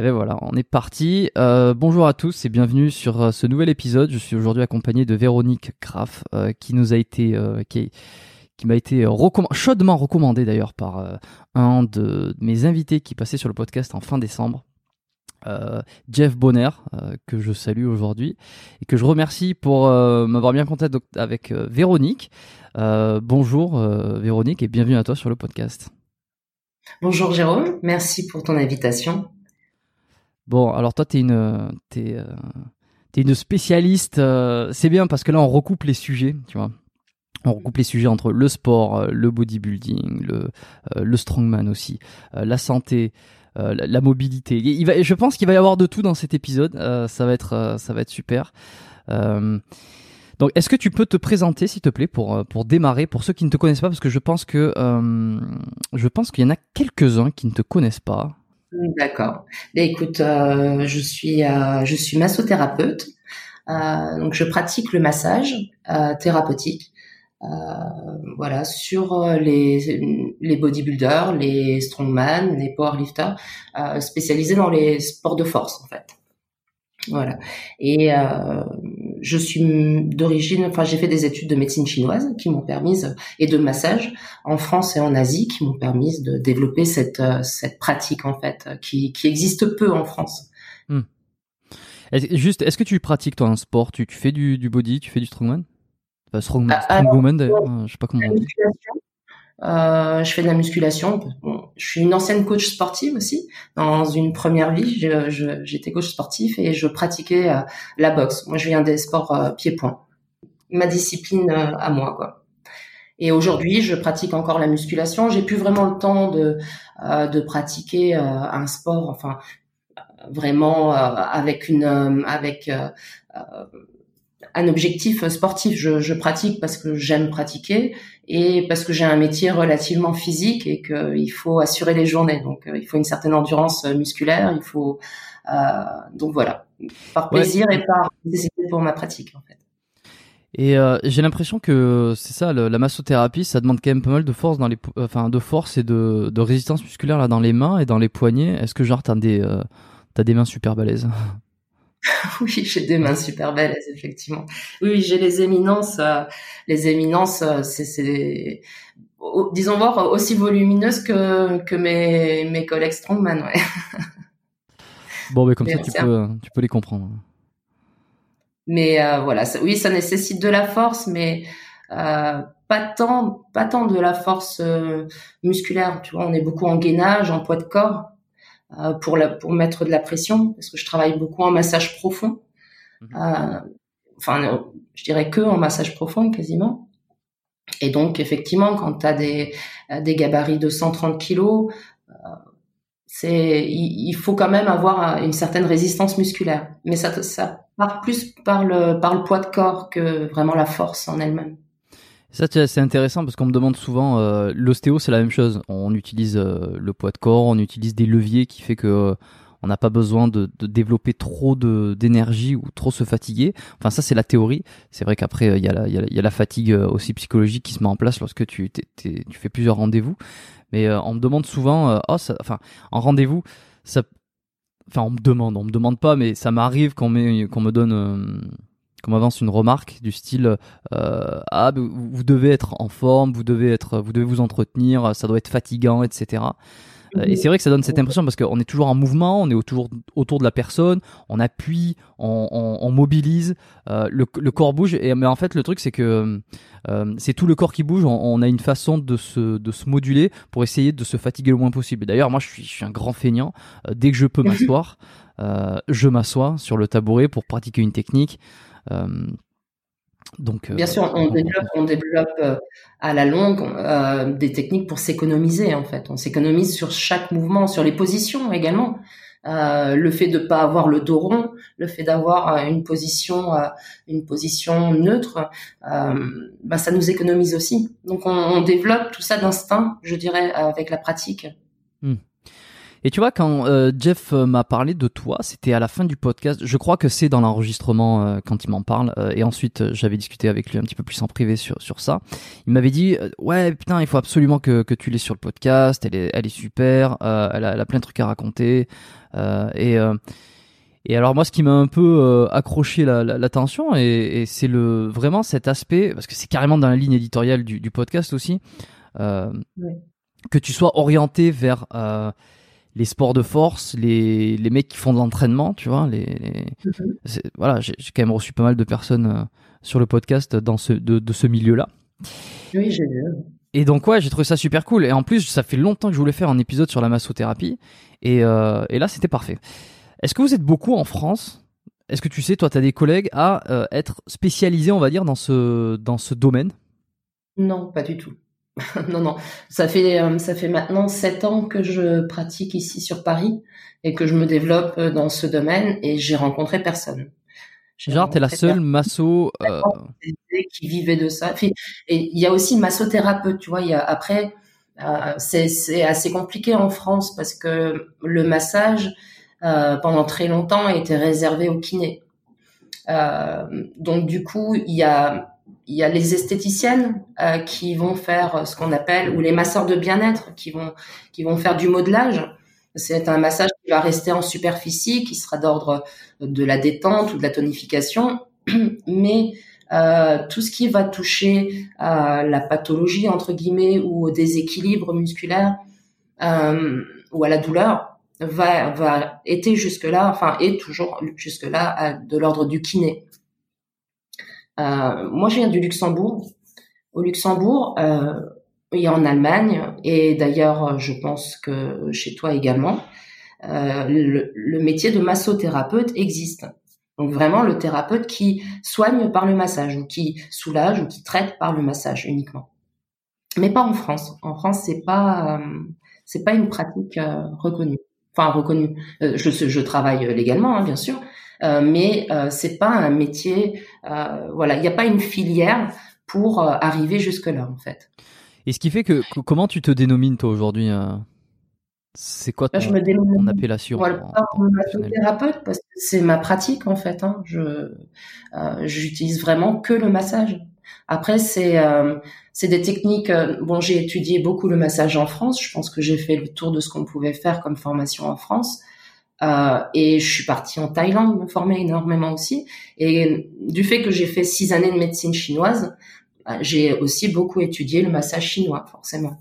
Et bien voilà, on est parti. Euh, bonjour à tous et bienvenue sur euh, ce nouvel épisode. Je suis aujourd'hui accompagné de Véronique Graff euh, qui nous a été, qui, m'a été chaudement recommandé d'ailleurs par un de mes invités qui passait sur le podcast en fin décembre. Jeff Bonner, que je salue aujourd'hui et que je remercie pour m'avoir bien contacté avec Véronique. bonjour Véronique et bienvenue à toi sur le podcast. Bonjour Jérôme, merci pour ton invitation. Bon, alors toi, tu es une, es, euh, une spécialiste. Euh, c'est bien parce que là, on recoupe les sujets, tu vois. On recoupe les sujets entre le sport, euh, le bodybuilding, le, strongman aussi, la santé, la, mobilité. Je pense qu'il va y avoir de tout dans cet épisode. ça va être, super. donc, est-ce que tu peux te présenter, s'il te plaît, pour pour démarrer, pour ceux qui ne te connaissent pas, parce que je pense que je pense qu'il y en a quelques-uns qui ne te connaissent pas. D'accord. Ben, écoute, euh, je suis euh, je suis massothérapeute. Euh, donc je pratique le massage thérapeutique. voilà sur les les bodybuilders, les strongman, les powerlifters spécialisés dans les sports de force en fait. Voilà. Et euh, je suis d'origine, enfin j'ai fait des études de médecine chinoise qui m'ont permis et de massage en France et en Asie qui m'ont permis de développer cette cette pratique en fait qui qui existe peu en France. Hmm. juste, est-ce que tu pratiques toi un sport? Tu, tu fais du, du body, tu fais du strongman? Enfin, strongman, ah, strongwoman d'ailleurs, je sais pas comment on dit. Euh, je fais de la musculation. je suis une ancienne coach sportive aussi. Dans une première vie, j'étais coach sportif et je pratiquais euh, la boxe. Moi, je viens des sports euh, pieds-points. Ma discipline euh, à moi, quoi. Et aujourd'hui, je pratique encore la musculation. J'ai plus vraiment le temps de de pratiquer un sport, enfin vraiment avec une avec un objectif sportif. Je, je pratique parce que j'aime pratiquer et parce que j'ai un métier relativement physique et qu'il faut assurer les journées. Donc, euh, il faut une certaine endurance euh, musculaire. Il faut euh, donc voilà, par plaisir et par nécessité pour ma pratique en fait. Et euh, j'ai l'impression que c'est ça, le, la massothérapie, ça demande quand même pas mal de force dans les, enfin de force et de, de résistance musculaire là dans les mains et dans les poignets. Est-ce que genre t'as des, euh, t'as des mains super balèzes? oui, j'ai des mains super belles, effectivement. Oui, j'ai les éminences. Euh, les éminences, euh, c'est, disons voir, aussi volumineuses que, que mes, mes collègues strongman, ouais. Bon, mais comme ça, tu peux, tu peux les comprendre. Mais euh, voilà, oui, ça nécessite de la force, mais euh, pas tant, pas tant de la force musculaire. Tu vois, on est beaucoup en gainage, en poids de corps. Euh, pour, la, pour mettre de la pression, parce que je travaille beaucoup en massage profond. Mhm. Euh, enfin, je dirais que en massage profond quasiment. Et donc, effectivement, quand tu as des, des gabarits de 130 kilos, euh, c'est, il, faut quand même avoir une certaine résistance musculaire. Mais ça, ça part plus par le, par le poids de corps que vraiment la force en elle-même. Ça, c'est intéressant parce qu'on me demande souvent, euh, l'ostéo, c'est la même chose. On utilise euh, le poids de corps, on utilise des leviers qui fait que euh, on n'a pas besoin de, de, développer trop d'énergie ou trop se fatiguer. Enfin, ça, c'est la théorie. C'est vrai qu'après, il y, a, y, y, a la fatigue aussi psychologique qui se met en place lorsque tu, tu fais plusieurs rendez-vous. Mais on me demande souvent, oh, enfin, en rendez-vous, ça, enfin, on me demande, on me demande pas, mais ça m'arrive qu'on qu'on me donne qu'on m'avance une remarque du style euh, ah vous devez être en forme, vous devez être, vous devez vous entretenir, ça doit être fatigant, etc. Euh, et c'est vrai que ça donne cette impression parce qu'on est toujours en mouvement, on est autour, autour de la personne, on appuie, on, on, mobilise, euh, le, le, corps bouge. Et, mais en fait, le truc, c'est que euh, c'est tout le corps qui bouge. On, on, a une façon de se, de se moduler pour essayer de se fatiguer le moins possible. D'ailleurs, moi, je suis, je suis un grand feignant. dès que je peux m'asseoir, je m'assois sur le tabouret pour pratiquer une technique. Euh, donc, euh, Bien sûr, on développe, on développe euh, à la longue des techniques pour s'économiser en fait. On s'économise sur chaque mouvement, sur les positions également. Euh, le fait de pas avoir le dos rond, le fait d'avoir une position, une position neutre, bah, ça nous économise aussi. Donc on, on développe tout ça d'instinct, je dirais, avec la pratique. Hmm. Et tu vois, quand euh, Jeff euh, m'a parlé de toi, c'était à la fin du podcast. Je crois que c'est dans l'enregistrement euh, quand il m'en parle. et ensuite, j'avais discuté avec lui un petit peu plus en privé sur, sur ça. Il m'avait dit, ouais, putain, il faut absolument que, que tu l'aies sur le podcast. Elle est, elle est super. Elle a, elle, a, plein de trucs à raconter. et et alors moi, ce qui m'a un peu accroché l'attention, la, et, et c'est le vraiment cet aspect, parce que c'est carrément dans la ligne éditoriale du, du podcast aussi, que tu sois orienté vers les sports de force, les, les mecs qui font de l'entraînement, tu vois. Les, mhm. Voilà, j'ai quand même reçu pas mal de personnes euh, sur le podcast dans ce, de, de ce milieu-là. Oui, j'ai vu. Et donc ouais, j'ai trouvé ça super cool. Et en plus, ça fait longtemps que je voulais faire un épisode sur la massothérapie. Et, euh, et là, c'était parfait. Est-ce que vous êtes beaucoup en France? Est-ce que tu sais, toi, tu as des collègues à euh, être spécialisés, on va dire, dans ce, dans ce domaine? Non, pas du tout. non, non. Ça fait, euh, ça fait maintenant sept ans que je pratique ici sur Paris et que je me développe euh, dans ce domaine et j'ai rencontré personne. Genre, t'es la seule masso euh... qui vivait de ça. Et il y a aussi massothérapeute, tu vois. Il y a après, euh, c'est assez compliqué en France parce que le massage euh, pendant très longtemps était réservé aux kinés. Donc du coup, il y a il y a les esthéticiennes euh, qui vont faire ce qu'on appelle ou les masseurs de bien-être qui vont qui vont faire du modelage. C'est un massage qui va rester en superficie, qui sera d'ordre de la détente ou de la tonification, mais euh, tout ce qui va toucher à la pathologie entre guillemets ou au déséquilibre musculaire euh, ou à la douleur, va, va était jusque-là, enfin est toujours jusque-là de l'ordre du kiné. Euh, moi, je viens du Luxembourg. Au Luxembourg, euh, et en Allemagne, et d'ailleurs, je pense que chez toi également, euh, le, le, métier de massothérapeute existe. Donc vraiment le thérapeute qui soigne par le massage ou qui soulage ou qui traite par le massage uniquement. Mais pas en France. En France, c'est pas c'est pas une pratique euh, reconnue. Enfin reconnue. Euh, je, je travaille légalement, hein, bien sûr, mais c'est pas un métier. voilà, il n'y a pas une filière pour arriver jusque là en fait. Et ce qui fait que comment tu te dénomines toi aujourd'hui c'est quoi ton, je me ton appellation voilà, thérapeute parce que c'est ma pratique en fait. Hein. Je euh, j'utilise vraiment que le massage. Après c'est euh, c'est des techniques. Euh, bon, j'ai étudié beaucoup le massage en France. Je pense que j'ai fait le tour de ce qu'on pouvait faire comme formation en France. Euh, et je suis partie en Thaïlande me former énormément aussi. Et du fait que j'ai fait six années de médecine chinoise, euh, j'ai aussi beaucoup étudié le massage chinois forcément.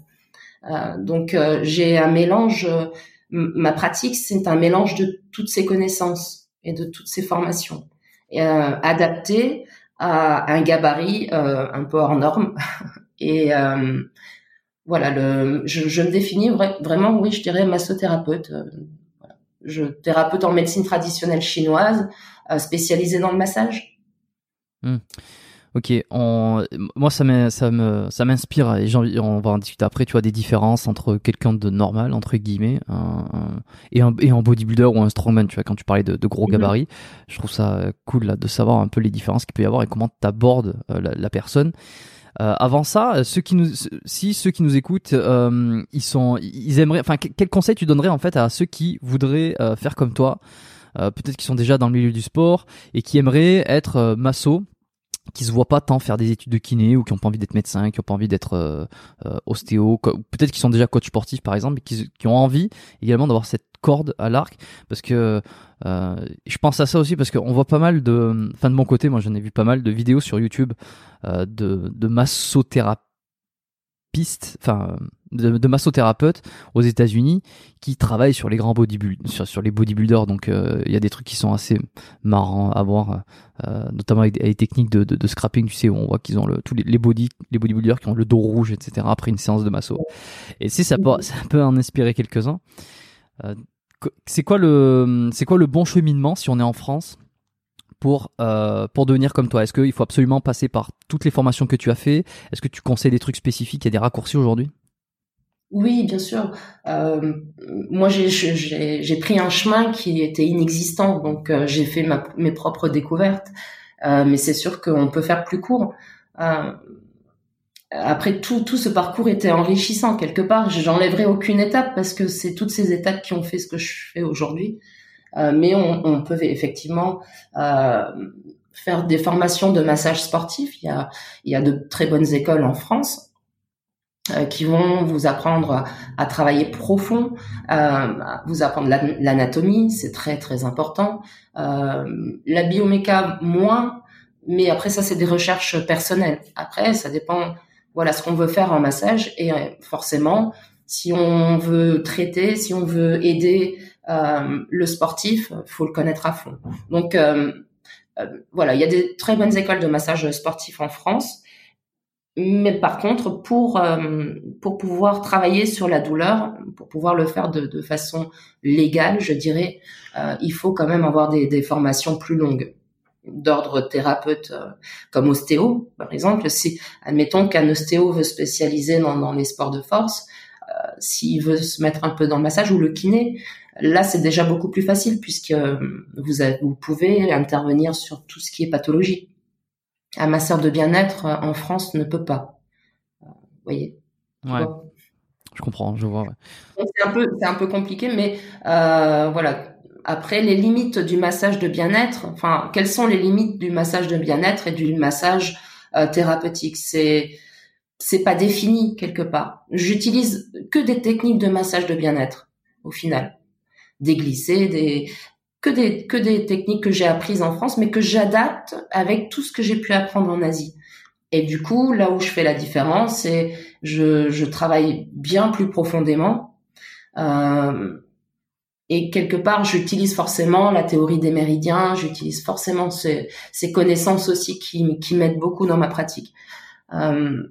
Euh, donc euh, j'ai un mélange. Euh, ma pratique, c'est un mélange de toutes ces connaissances et de toutes ces formations, et, adapté à un gabarit un peu hors norme. et voilà, le, je, je, me définis vraiment, oui, je dirais massothérapeute. Je thérapeute en médecine traditionnelle chinoise, spécialisée dans le massage. Mmh. Ok, on... moi ça m'inspire et on va en discuter après. Tu vois des différences entre quelqu'un de normal entre guillemets et un et un bodybuilder ou un strongman. Tu vois quand tu parlais de, de gros mhm. gabarits, je trouve ça cool là de savoir un peu les différences qu'il peut y avoir et comment tu abordes euh, la, personne. Euh, avant ça, ceux qui nous, si ceux qui nous écoutent, euh, ils sont, ils aimeraient, enfin, quel conseil tu donnerais en fait à ceux qui voudraient euh, faire comme toi, peut-être qui sont déjà dans le milieu du sport et qui aimeraient être masso qui se voient pas tant faire des études de kiné ou qui ont pas envie d'être médecin, qui ont pas envie d'être euh, euh ostéo, peut-être qu'ils sont déjà coach sportif par exemple, mais qui, qui ont envie également d'avoir cette corde à l'arc parce que euh, je pense à ça aussi parce qu'on voit pas mal de, enfin de mon côté, moi j'en ai vu pas mal de vidéos sur YouTube de, de enfin de, de massothérapeutes aux États-Unis qui travaillent sur les grands bodybuilders, sur, sur les bodybuilders. Donc euh, il y a des trucs qui sont assez marrants à voir, euh, notamment avec, des techniques de, de, de, scrapping. Tu sais, où on voit qu'ils ont le, tous les, les body, les bodybuilders qui ont le dos rouge, etc. Après une séance de masso. Et si ça peut, ça peut en inspirer quelques-uns. Euh, c'est quoi le, c'est quoi le bon cheminement si on est en France? pour euh, pour devenir comme toi? Est-ce qu'il faut absolument passer par toutes les formations que tu as fait? Est-ce que tu conseilles des trucs spécifiques? Il y a des raccourcis aujourd'hui? Oui, bien sûr. Euh, moi, j'ai pris un chemin qui était inexistant, donc euh, j'ai fait mes propres découvertes. Euh, mais c'est sûr qu'on peut faire plus court. Après, tout, tout ce parcours était enrichissant quelque part. J'enlèverai aucune étape parce que c'est toutes ces étapes qui ont fait ce que je fais aujourd'hui. Mais on, on, peut effectivement faire des formations de massage sportif. Il y a, il y a de très bonnes écoles en France qui vont vous apprendre à travailler profond, euh, vous apprendre l'anatomie, c'est très très important. Euh, la bioméca moins, mais après ça c'est des recherches personnelles. Après ça dépend, voilà ce qu'on veut faire en massage et forcément si on veut traiter, si on veut aider euh, le sportif, faut le connaître à fond. Donc euh, euh, voilà, il y a des très bonnes écoles de massage sportif en France. Mais par contre, pour pour pouvoir travailler sur la douleur, pour pouvoir le faire de, de façon légale, je dirais, il faut quand même avoir des, des formations plus longues d'ordre thérapeute comme ostéo, par exemple. Si admettons qu'un ostéo veut spécialiser dans, les sports de force, s'il veut se mettre un peu dans le massage ou le kiné, Là, c'est déjà beaucoup plus facile puisque euh, vous, vous pouvez intervenir sur tout ce qui est pathologie. Un masseur de bien-être euh, en France ne peut pas. Euh, vous voyez Ouais. Je comprends, je vois. C'est un peu, c'est un peu compliqué, mais euh, voilà. Après, les limites du massage de bien-être. Enfin, quelles sont les limites du massage de bien-être et du massage thérapeutique? C'est c'est pas défini quelque part. J'utilise que des techniques de massage de bien-être au final des glissés, des que des que des techniques que j'ai apprises en France, mais que j'adapte avec tout ce que j'ai pu apprendre en Asie. Et du coup, là où je fais la différence, c'est je, je travaille bien plus profondément. Euh, et quelque part, j'utilise forcément la théorie des méridiens, j'utilise forcément ces, ces, connaissances aussi qui, qui m'aident beaucoup dans ma pratique. Euh,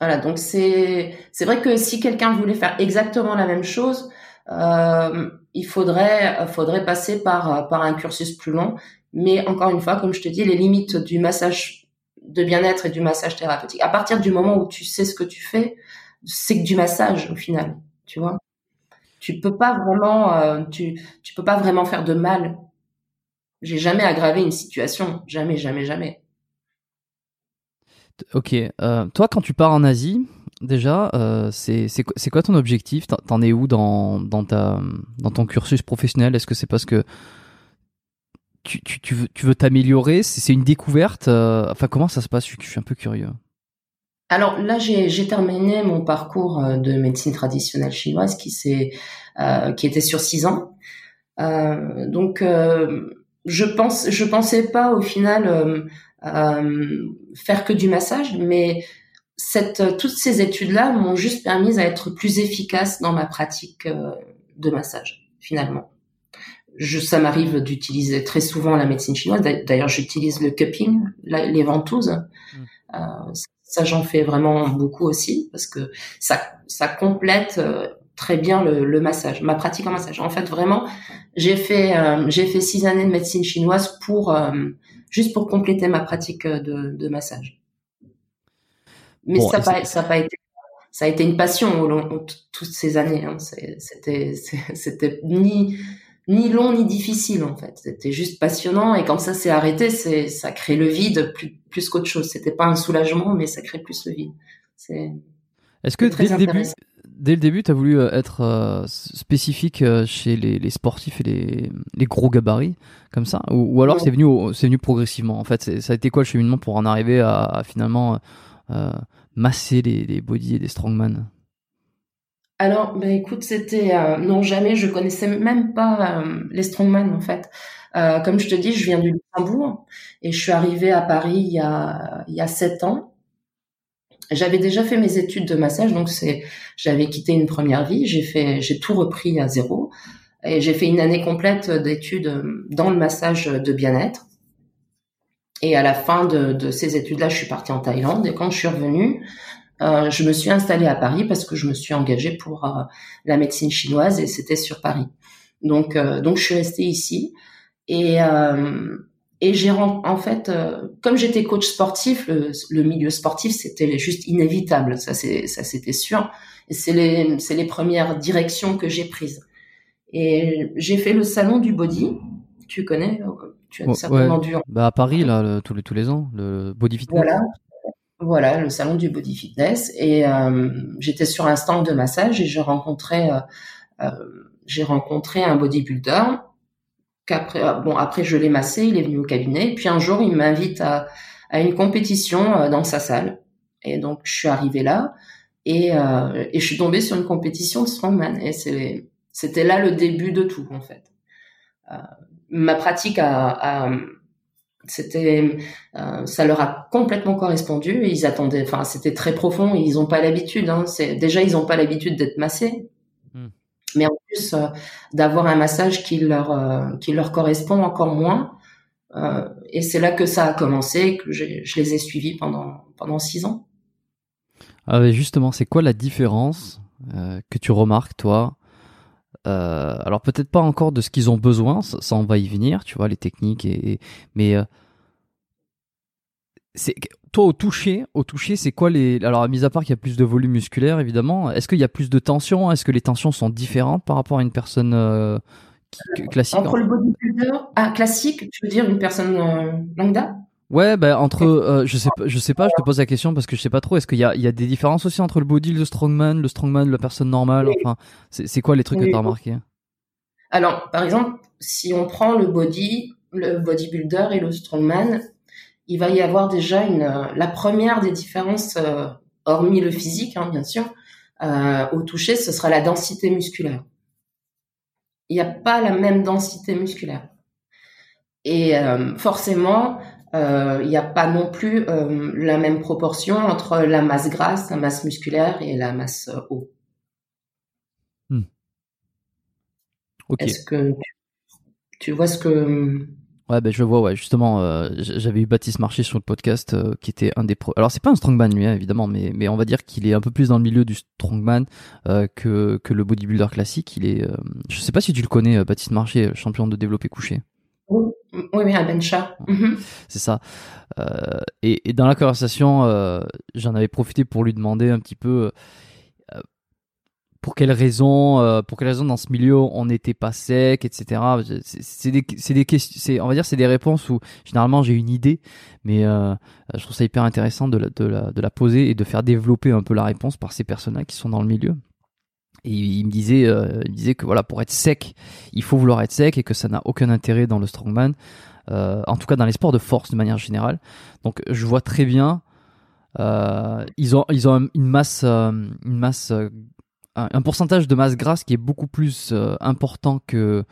voilà, donc c'est c'est vrai que si quelqu'un voulait faire exactement la même chose, euh, il faudrait faudrait passer par par un cursus plus long. Mais encore une fois, comme je te dis, les limites du massage de bien-être et du massage thérapeutique. À partir du moment où tu sais ce que tu fais, c'est que du massage au final, tu vois tu peux pas vraiment, euh, tu, tu peux pas vraiment faire de mal. J'ai jamais aggravé une situation, jamais, jamais, jamais. Ok. Euh, toi, quand tu pars en Asie, déjà, euh, c'est quoi ton objectif? T'en es où dans, ton cursus professionnel? Est-ce que c'est parce que tu, veux t'améliorer? C'est une découverte Enfin, comment ça se passe? Je suis un peu curieux. Alors là, j'ai terminé mon parcours euh, de médecine traditionnelle chinoise qui euh, était sur six ans. Euh, donc euh, je pense je pensais pas au final euh, faire que du massage, mais cette toutes ces études là m'ont juste permis à être plus efficace dans ma pratique de massage finalement. Je, ça m'arrive d'utiliser très souvent la médecine chinoise. D'ailleurs, j'utilise le cupping, les ventouses. Mmh. Euh, ça, j'en fais vraiment beaucoup aussi parce que ça, ça complète euh, très bien le, le, massage, ma pratique en massage. En fait, vraiment, j'ai fait, euh, j'ai fait six années de médecine chinoise pour euh, juste pour compléter ma pratique de, de massage. Mais ça n'a ça pas été ça a été une passion au long toutes ces années. Hein. C'était c'était ni ni long ni difficile en fait. C'était juste passionnant et quand ça s'est arrêté, c'est ça crée le vide plus plus qu'autre chose. C'était pas un soulagement, mais ça crée plus le vide. C'est Est-ce que dès le début, dès le début, tu as voulu euh, être euh, spécifique euh, chez les, les, sportifs et les, les gros gabarits comme ça, ou, alors c'est venu c'est venu progressivement. En fait, ça a été quoi le cheminement pour en arriver à, finalement masser les, body et les strongman alors, ben écoute, c'était euh, non jamais. Je connaissais même pas euh, les strongman en fait. Euh, comme je te dis, je viens du Luxembourg et je suis arrivée à Paris il y a il y a sept ans. J'avais déjà fait mes études de massage, donc c'est j'avais quitté une première vie. J'ai fait j'ai tout repris à zéro et j'ai fait une année complète d'études dans le massage de bien-être. Et à la fin de, ces études-là, je suis partie en Thaïlande et quand je suis revenue, euh, je me suis installée à Paris parce que je me suis engagée pour euh, la médecine chinoise et c'était sur Paris. Donc, euh, donc je suis restée ici et et j'ai en fait, comme j'étais coach sportif, le, milieu sportif c'était juste inévitable, ça c'était sûr. C'est les c'est les premières directions que j'ai prises. Et j'ai fait le salon du body. Tu connais Tu as certainement dû. Bah à Paris là, tous les tous les ans, le body fitness. Voilà. Voilà, le salon du body fitness. Et euh, j'étais sur un stand de massage et j'ai rencontré, euh, euh, j'ai rencontré un bodybuilder. Qu'après, bon, après je l'ai massé, il est venu au cabinet. Et puis un jour, il m'invite à, à une compétition dans sa salle. Et donc je suis arrivée là et, et je suis tombée sur une compétition de strongman. Et c'est, c'était là le début de tout en fait. Ma pratique a, a c'était euh, ça leur a complètement correspondu ils attendaient enfin c'était très profond ils ont pas l'habitude hein, c'est déjà ils ont pas l'habitude d'être massés. Hmm. mais en plus euh, d'avoir un massage qui leur euh, qui leur correspond encore moins et c'est là que ça a commencé que je les ai suivis pendant pendant six ans. Ah justement c'est quoi la différence que tu remarques toi euh, alors peut-être pas encore de ce qu'ils ont besoin, ça, on va y venir, tu vois, les techniques et, mais euh, c'est toi au toucher, au toucher, c'est quoi les alors mis à part qu'il y a plus de volume musculaire évidemment, est-ce qu'il y a plus de tension? Est-ce que les tensions sont différentes par rapport à une personne euh, classique Entre le bodybuilder ah, classique, tu veux dire une personne lambda? Ouais, bah entre, euh, je sais pas, je sais pas, je te pose la question parce que je sais pas trop. Est-ce qu'il y a, il y a des différences aussi entre le body, le strongman, le strongman, la personne normale? Enfin, c'est quoi les trucs que tu as remarqué? Alors, par exemple, si on prend le body, le bodybuilder et le strongman, il va y avoir déjà une, la première des différences, euh, hormis le physique, hein, bien sûr, euh, au toucher, ce sera la densité musculaire. Il n'y a pas la même densité musculaire. Et euh, forcément, il euh, n'y a pas non plus euh, la même proportion entre la masse grasse, la masse musculaire et la masse euh, eau. Hmm. Ok. Est-ce que tu, vois ce que Ouais, ben je vois, ouais. Justement, euh, j'avais eu Baptiste Marché sur le podcast, euh, qui était un des pro. Alors, c'est pas un strongman lui, hein, évidemment, mais mais on va dire qu'il est un peu plus dans le milieu du strongman euh, que que le bodybuilder classique. Il est, je sais pas si tu le connais, Baptiste Marché, champion de développé couché. Oui, oui, un bencha. Mhm. C'est ça. Et, et, dans la conversation, j'en avais profité pour lui demander un petit peu pour quelles raisons, euh, pour quelles raisons dans ce milieu on n'était pas sec, etc. C'est des, c'est des questions, on va dire, c'est des réponses où généralement j'ai une idée, mais euh, je trouve ça hyper intéressant de la, de, la, de la poser et de faire développer un peu la réponse par ces personnes-là qui sont dans le milieu. Et il me disait, euh, il disait que voilà, pour être sec, il faut vouloir être sec et que ça n'a aucun intérêt dans le strongman, euh, en tout cas dans les sports de force de manière générale. Donc je vois très bien. Euh, ils ont ils ont une masse une masse un, pourcentage de masse grasse qui est beaucoup plus euh, important que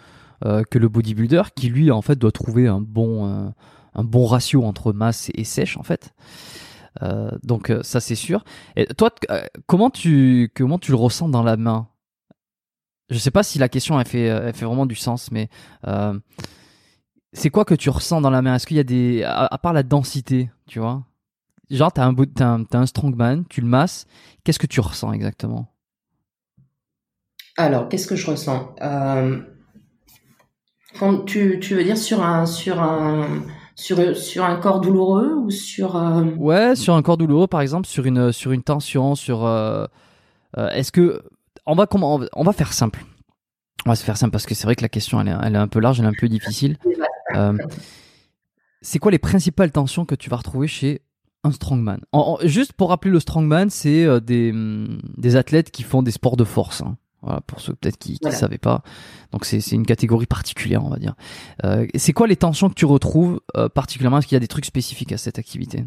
euh, que le bodybuilder, qui lui en fait doit trouver un bon euh, un bon ratio entre masse et sèche en fait. Donc ça c'est sûr. Et toi, comment tu comment tu le ressens dans la main? Je sais pas si la question elle fait elle fait vraiment du sens, mais c'est quoi que tu ressens dans la main? Est-ce qu'il y a des à, part la densité, tu vois? Genre t'as un t'as un, strongman, tu le masses, qu'est-ce que tu ressens exactement? Alors, qu'est-ce que je ressens? Euh, quand tu, veux dire sur un sur un sur, sur un corps douloureux ou sur euh, Ouais, sur un corps douloureux par exemple, sur une sur une tension, sur euh, est-ce que on va comment on va faire simple. On va se faire simple parce que c'est vrai que la question elle est, elle est un peu large, elle est un peu difficile. c'est quoi les principales tensions que tu vas retrouver chez un strongman? Juste pour rappeler le strongman, c'est des, des athlètes qui font des sports de force. Hein. Voilà, pour ceux peut-être qui ne savaient pas. Donc c'est une catégorie particulière, on va dire. Euh, c'est quoi les tensions que tu retrouves euh, particulièrement? Est-ce qu'il y a des trucs spécifiques à cette activité?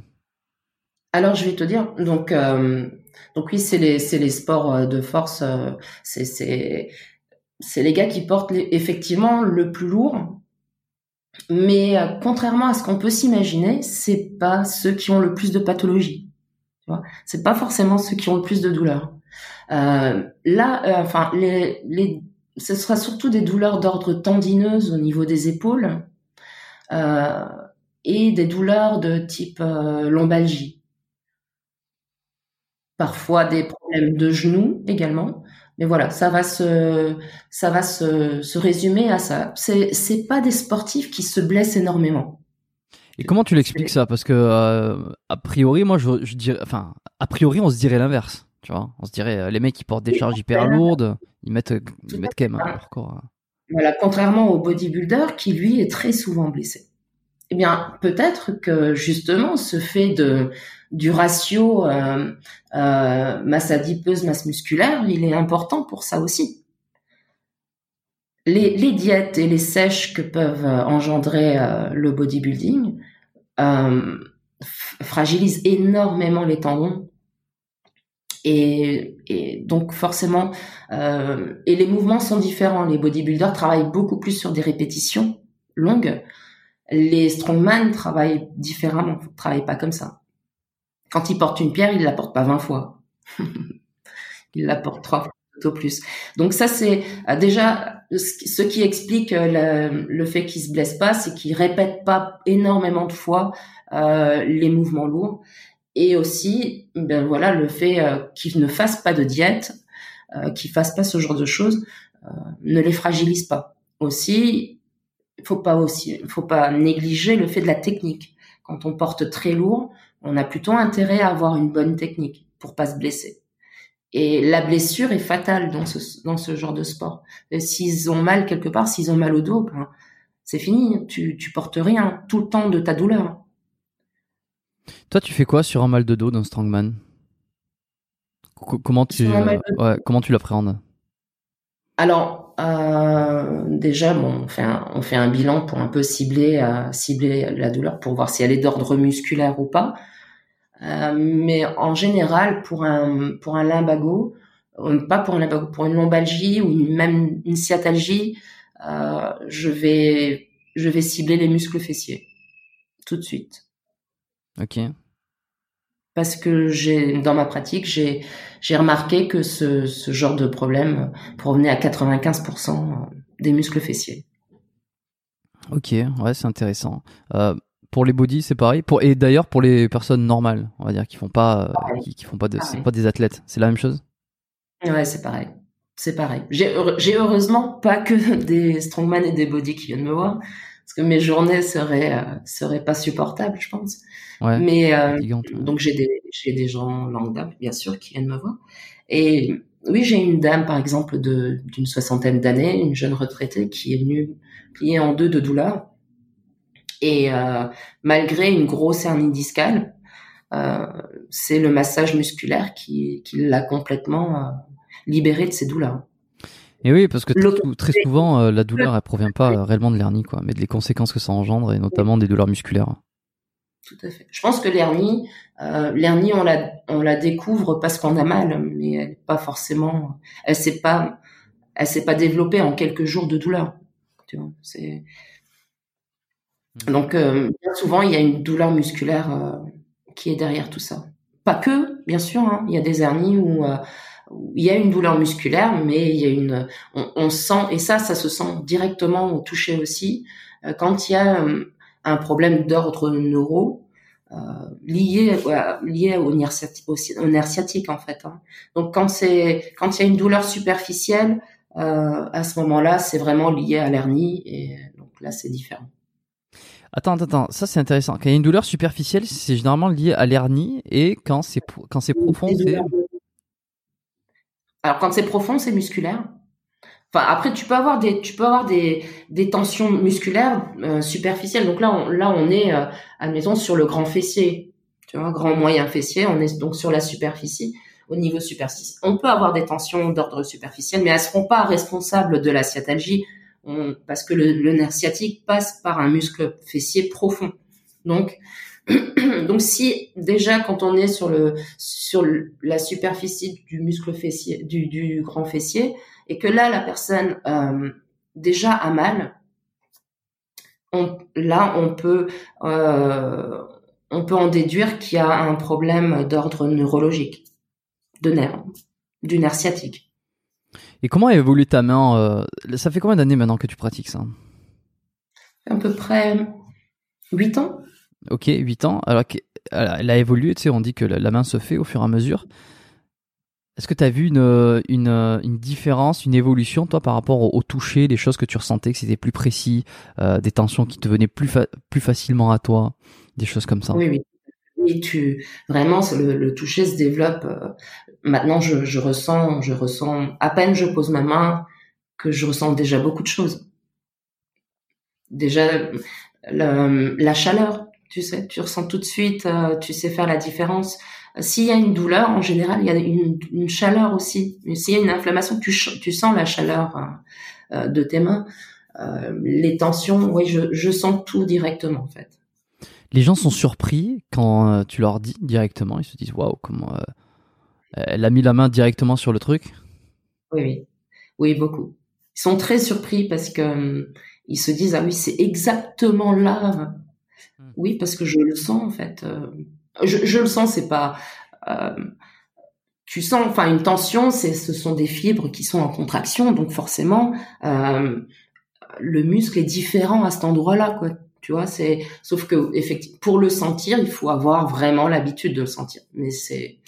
Alors je vais te dire, donc, euh, donc oui, c'est les, les sports de force, c'est les gars qui portent effectivement le plus lourd. Mais contrairement à ce qu'on peut s'imaginer, c'est pas ceux qui ont le plus de pathologies. C'est pas forcément ceux qui ont le plus de douleurs. Euh, là, euh, enfin, ce sera surtout des douleurs d'ordre tendineuse au niveau des épaules euh, et des douleurs de type lombalgie. Parfois des problèmes de genoux également. Mais voilà, ça va se, ça va se, se résumer à ça. C'est, c'est pas des sportifs qui se blessent énormément. Et comment tu l'expliques ça? Parce que a priori, moi, je dirais, enfin, a priori, on se dirait l'inverse. Tu vois, on se dirait, euh, les mecs qui portent des charges hyper lourdes, ils mettent, ils mettent quand même leur corps. Voilà, contrairement au bodybuilder qui lui est très souvent blessé. Eh bien, peut-être que justement, ce fait de du ratio euh, euh, masse adipeuse masse musculaire, il est important pour ça aussi. Les, les diètes et les sèches que peuvent engendrer le bodybuilding fragilisent énormément les tendons et, et, donc forcément, euh, et les mouvements sont différents. Les bodybuilders travaillent beaucoup plus sur des répétitions longues. Les strongman travaillent différemment, ne travaillent pas comme ça. Quand ils portent une pierre, ils la portent pas 20 fois. ils la portent trois fois au plus. Donc ça c'est euh, déjà ce qui explique euh, le, le fait qu'ils se blessent pas, c'est qu'ils répètent pas énormément de fois euh, les mouvements lourds et aussi ben voilà le fait euh, qu'ils ne fassent pas de diète, euh, qu'ils fassent pas ce genre de choses, euh, ne les fragilise pas. Aussi, faut pas aussi, faut pas négliger le fait de la technique. Quand on porte très lourd, on a plutôt intérêt à avoir une bonne technique pour pas se blesser. Et la blessure est fatale dans ce, dans ce genre de sport. S'ils ont mal quelque part, s'ils ont mal au dos, ben, c'est fini. Tu, tu portes rien tout le temps de ta douleur. Toi, tu fais quoi sur un mal de dos d'un strongman Comment tu euh, comment tu l'appréhendes? Alors euh, déjà, bon, on fait, un, on fait un bilan pour un peu cibler euh, cibler la douleur pour voir si elle est d'ordre musculaire ou pas. mais en général, pour un pour un lumbago, pas pour un pour une lombalgie ou même une sciatalgie, je vais je vais cibler les muscles fessiers tout de suite. Ok. Parce que j'ai, dans ma pratique, j'ai, j'ai remarqué que ce, ce genre de problème provenait à 95% des muscles fessiers. Ok, ouais, c'est intéressant. Euh, pour les body, c'est pareil. Pour et d'ailleurs pour les personnes normales, on va dire qui font pas, euh, qui, font pas de, c'est pas des athlètes, c'est la même chose? Ouais, c'est pareil. C'est pareil. J'ai heureusement pas que des strongman et des body qui viennent me voir, parce que mes journées seraient euh, seraient pas supportables, je pense. Ouais, Mais donc j'ai des j'ai des gens lambda bien sûr qui viennent me voir. Et oui, j'ai une dame par exemple de d'une soixantaine d'années, une jeune retraitée qui est venue pliée en deux de douleur et euh, malgré une grosse hernie discale, euh, c'est le massage musculaire qui, qui l'a complètement euh, libéré de ses douleurs. Et oui, parce que très, souvent, la douleur, elle provient pas réellement de l'hernie, quoi, mais des conséquences que ça engendre, et notamment des douleurs musculaires. Tout à fait. Je pense que l'hernie, l'hernie, on la, on la découvre parce qu'on a mal, mais elle pas forcément, elle s'est pas, elle s'est pas développée en quelques jours de douleur. Tu vois, c'est, Mmh. Donc, euh, bien souvent, il y a une douleur musculaire euh, qui est derrière tout ça. Pas que, bien sûr. Hein. Il y a des hernies euh, où, il y a une douleur musculaire, mais il y a une, on, sent et ça, ça se sent directement au toucher aussi quand il y a un problème d'ordre neuro lié lié au nerf sciatique, en fait. Hein. Donc quand c'est quand il y a une douleur superficielle, à ce moment-là, c'est vraiment lié à l'hernie et donc là, c'est différent. Attends, attends, ça c'est intéressant. Quand il y a une douleur superficielle, c'est généralement lié à l'hernie et quand c'est quand c'est profond, c'est. Alors quand c'est profond, c'est musculaire. Enfin après, tu peux avoir des tu peux avoir des des tensions musculaires euh, superficielles. Donc là, on, là on est euh, admettons sur le grand fessier, tu vois, grand moyen fessier. On est donc sur la superficie au niveau superficiel. On peut avoir des tensions d'ordre superficiel, mais elles seront pas responsables de la sciatalgie parce que le, nerf sciatique passe par un muscle fessier profond. Donc, donc si déjà quand on est sur le sur la superficie du muscle fessier du, du grand fessier et que là la personne euh, déjà a mal, on, là on peut euh, on peut en déduire qu'il y a un problème d'ordre neurologique, de nerf, du nerf sciatique. Et comment a évolué ta main euh, Ça fait combien d'années maintenant que tu pratiques ça? À peu près 8 ans. Ok, 8 ans. Alors elle a évolué, tu sais, on dit que la main se fait au fur et à mesure. Est-ce que tu as vu une, une, une, différence, une évolution, toi, par rapport au, toucher, des choses que tu ressentais, que c'était plus précis, euh, des tensions qui te venaient plus, plus facilement à toi, des choses comme ça? Oui, oui. Et tu vraiment le, le toucher se développe. Euh, maintenant, je, ressens, je ressens à peine je pose ma main que je ressens déjà beaucoup de choses. Déjà la chaleur, tu sais, tu ressens tout de suite, euh, tu sais faire la différence. S'il y a une douleur, en général, il y a une, une chaleur aussi. S'il y a une inflammation, tu, tu sens la chaleur euh, de tes mains. les tensions, oui, je, je sens tout directement en fait les gens sont surpris quand euh, tu leur dis directement. Ils se disent waouh, comment euh, elle a mis la main directement sur le truc? Oui, oui, oui, beaucoup. Ils sont très surpris parce que euh, ils se disent ah oui, c'est exactement là. Hmm. Oui, parce que je le sens en fait. Je, le sens, c'est pas. tu sens, enfin, une tension, c'est, ce sont des fibres qui sont en contraction, donc forcément, le muscle est différent à cet endroit-là, quoi tu vois c'est sauf que effectivement pour le sentir il faut avoir vraiment l'habitude de le sentir mais c'est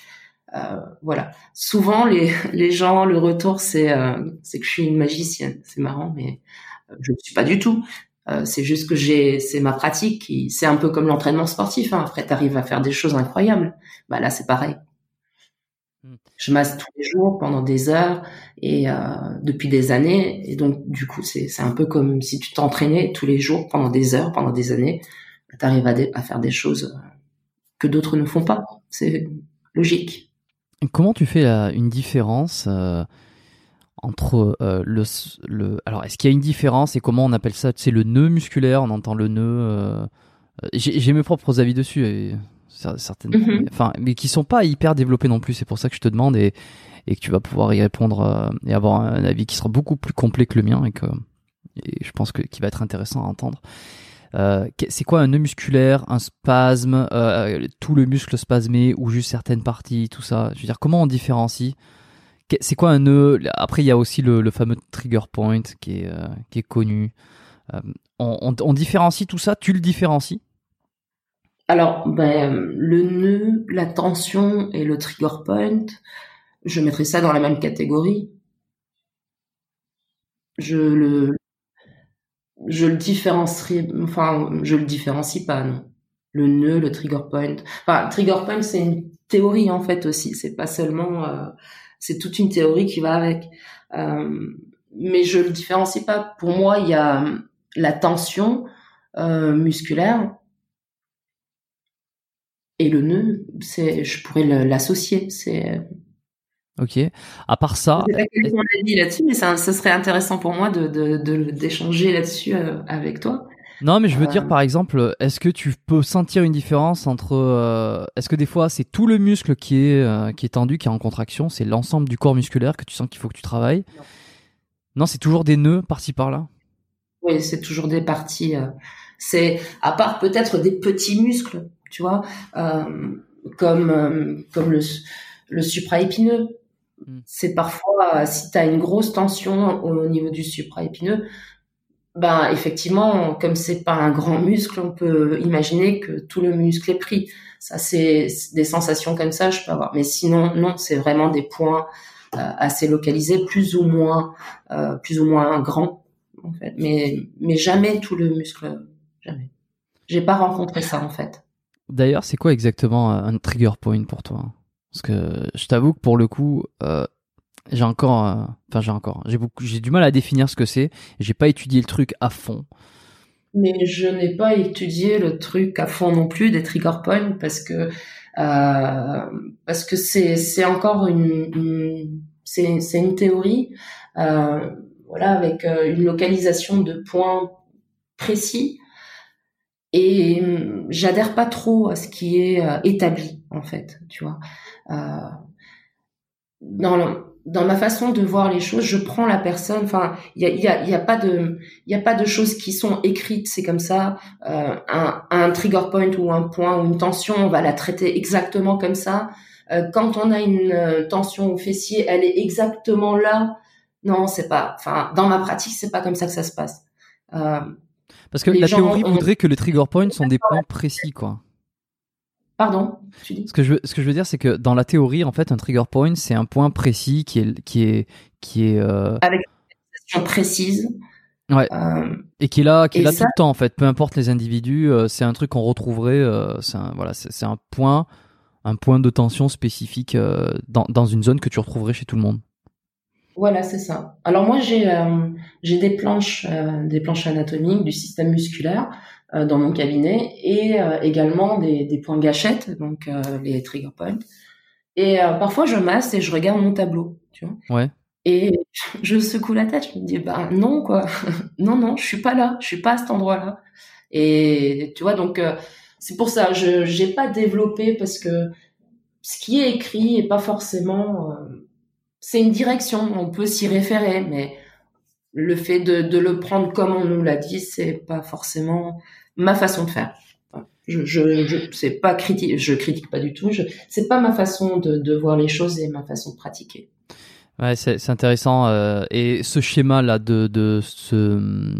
euh, voilà souvent les gens le retour c'est euh, c'est que je suis une magicienne c'est marrant mais euh, je ne suis pas du tout euh, c'est juste que j'ai c'est ma pratique c'est un peu comme l'entraînement sportif hein. après tu arrives à faire des choses incroyables bah là c'est pareil Mm. Je masse tous les jours pendant des heures et euh, depuis des années. Et donc, du coup, c'est un peu comme si tu t'entraînais tous les jours pendant des heures, pendant des années. Tu arrives à, à, faire des choses que d'autres ne font pas. C'est logique. Comment tu fais une différence euh, entre euh, le, le, Alors, est-ce qu'il y a une différence et comment on appelle ça C'est le nœud musculaire, on entend le nœud. J'ai mes propres avis dessus. Et certaines, mhm. enfin, mais qui sont pas hyper développées non plus. C'est pour ça que je te demande et, et que tu vas pouvoir y répondre euh, et avoir un avis qui sera beaucoup plus complet que le mien et que et je pense que qui va être intéressant à entendre. Euh, c'est quoi un nœud musculaire, un spasme, euh, tout le muscle spasmé ou juste certaines parties, tout ça? Je veux dire, comment on différencie C'est quoi un nœud? Après, il y a aussi le, fameux trigger point qui est, euh, qui est connu. Euh, on, différencie tout ça? Tu le différencies? Alors, ben, le nœud, la tension et le trigger point, je mettrais ça dans la même catégorie. Je le, je le différencie, enfin, je le différencie pas, non. Le nœud, le trigger point. Enfin, trigger point, c'est une théorie en fait aussi. C'est pas seulement, euh, c'est toute une théorie qui va avec. Euh, mais je le différencie pas. Pour moi, il y a la tension euh, musculaire et le nœud. C'est, je pourrais l'associer. C'est Ok. À part ça, a dit là-dessus, mais ça, ça, serait intéressant pour moi de d'échanger là-dessus avec toi. Non, mais je veux dire, euh. par exemple, est-ce que tu peux sentir une différence entre. Euh, est-ce que des fois, c'est tout le muscle qui est, euh, qui est tendu, qui est en contraction C'est l'ensemble du corps musculaire que tu sens qu'il faut que tu travailles? Non, c'est toujours des nœuds par-ci par-là? Oui, c'est toujours des parties. c'est À part peut-être des petits muscles, tu vois, comme, comme le, le supraépineux. Hmm. C'est parfois, si tu as une grosse tension au niveau du supraépineux, ben effectivement, comme c'est pas un grand muscle, on peut imaginer que tout le muscle est pris. Ça, c'est des sensations comme ça, je peux avoir. Mais sinon, non, c'est vraiment des points euh, assez localisés, plus ou moins, euh, plus ou moins grands, en fait. Mais mais jamais tout le muscle, jamais. J'ai pas rencontré ça en fait. D'ailleurs, c'est quoi exactement un trigger point pour toi? Parce que je t'avoue que pour le coup, euh, j'ai encore, euh, enfin j'ai encore, j'ai beaucoup, j'ai du mal à définir ce que c'est. J'ai pas étudié le truc à fond. Mais je n'ai pas étudié le truc à fond non plus des trigger points parce que euh, parce que c'est c'est encore une, une c'est c'est une théorie euh, voilà avec euh, une localisation de points précis et j'adhère pas trop à ce qui est euh, établi en fait tu vois euh, dans le, dans ma façon de voir les choses, je prends la personne. Enfin, il y a, y, a, y a, pas de, il y a pas de choses qui sont écrites. C'est comme ça. Euh, un, un, trigger point ou un point ou une tension, on va la traiter exactement comme ça. Euh, quand on a une euh, tension au fessier, elle est exactement là. Non, c'est pas. Enfin, dans ma pratique, c'est pas comme ça que ça se passe. Euh, Parce que la théorie voudrait que les trigger points sont des points précis, quoi. Pardon ce que je veux, ce que je veux dire, c'est que dans la théorie, en fait, un trigger point, c'est un point précis qui est, qui est, qui est euh... avec une précise. Ouais. Euh... Et qui est là, qui est là tout le temps, en fait. Peu importe les individus, euh, c'est un truc qu'on retrouverait. Euh, c'est un, voilà, c'est un point, un point de tension spécifique euh, dans, dans une zone que tu retrouverais chez tout le monde. Voilà, c'est ça. Alors moi, j'ai j'ai des planches, des planches anatomiques du système musculaire euh, dans mon cabinet et euh, également des, des, points gâchettes, donc euh, les trigger points. Et parfois, je masse et je regarde mon tableau, tu vois. Ouais. Et je secoue la tête, je me dis bah non quoi, non non, je suis pas là, je suis pas à cet endroit-là. Et tu vois donc c'est pour ça je j'ai pas développé parce que ce qui est écrit est pas forcément c'est une direction, on peut s'y référer, mais le fait de, le prendre comme on nous l'a dit, c'est pas forcément ma façon de faire. Je, je, c'est pas critique, je critique pas du tout. Je, c'est pas ma façon de, voir les choses et ma façon de pratiquer. Ouais, c'est, intéressant. Euh, et ce schéma-là de, de ce,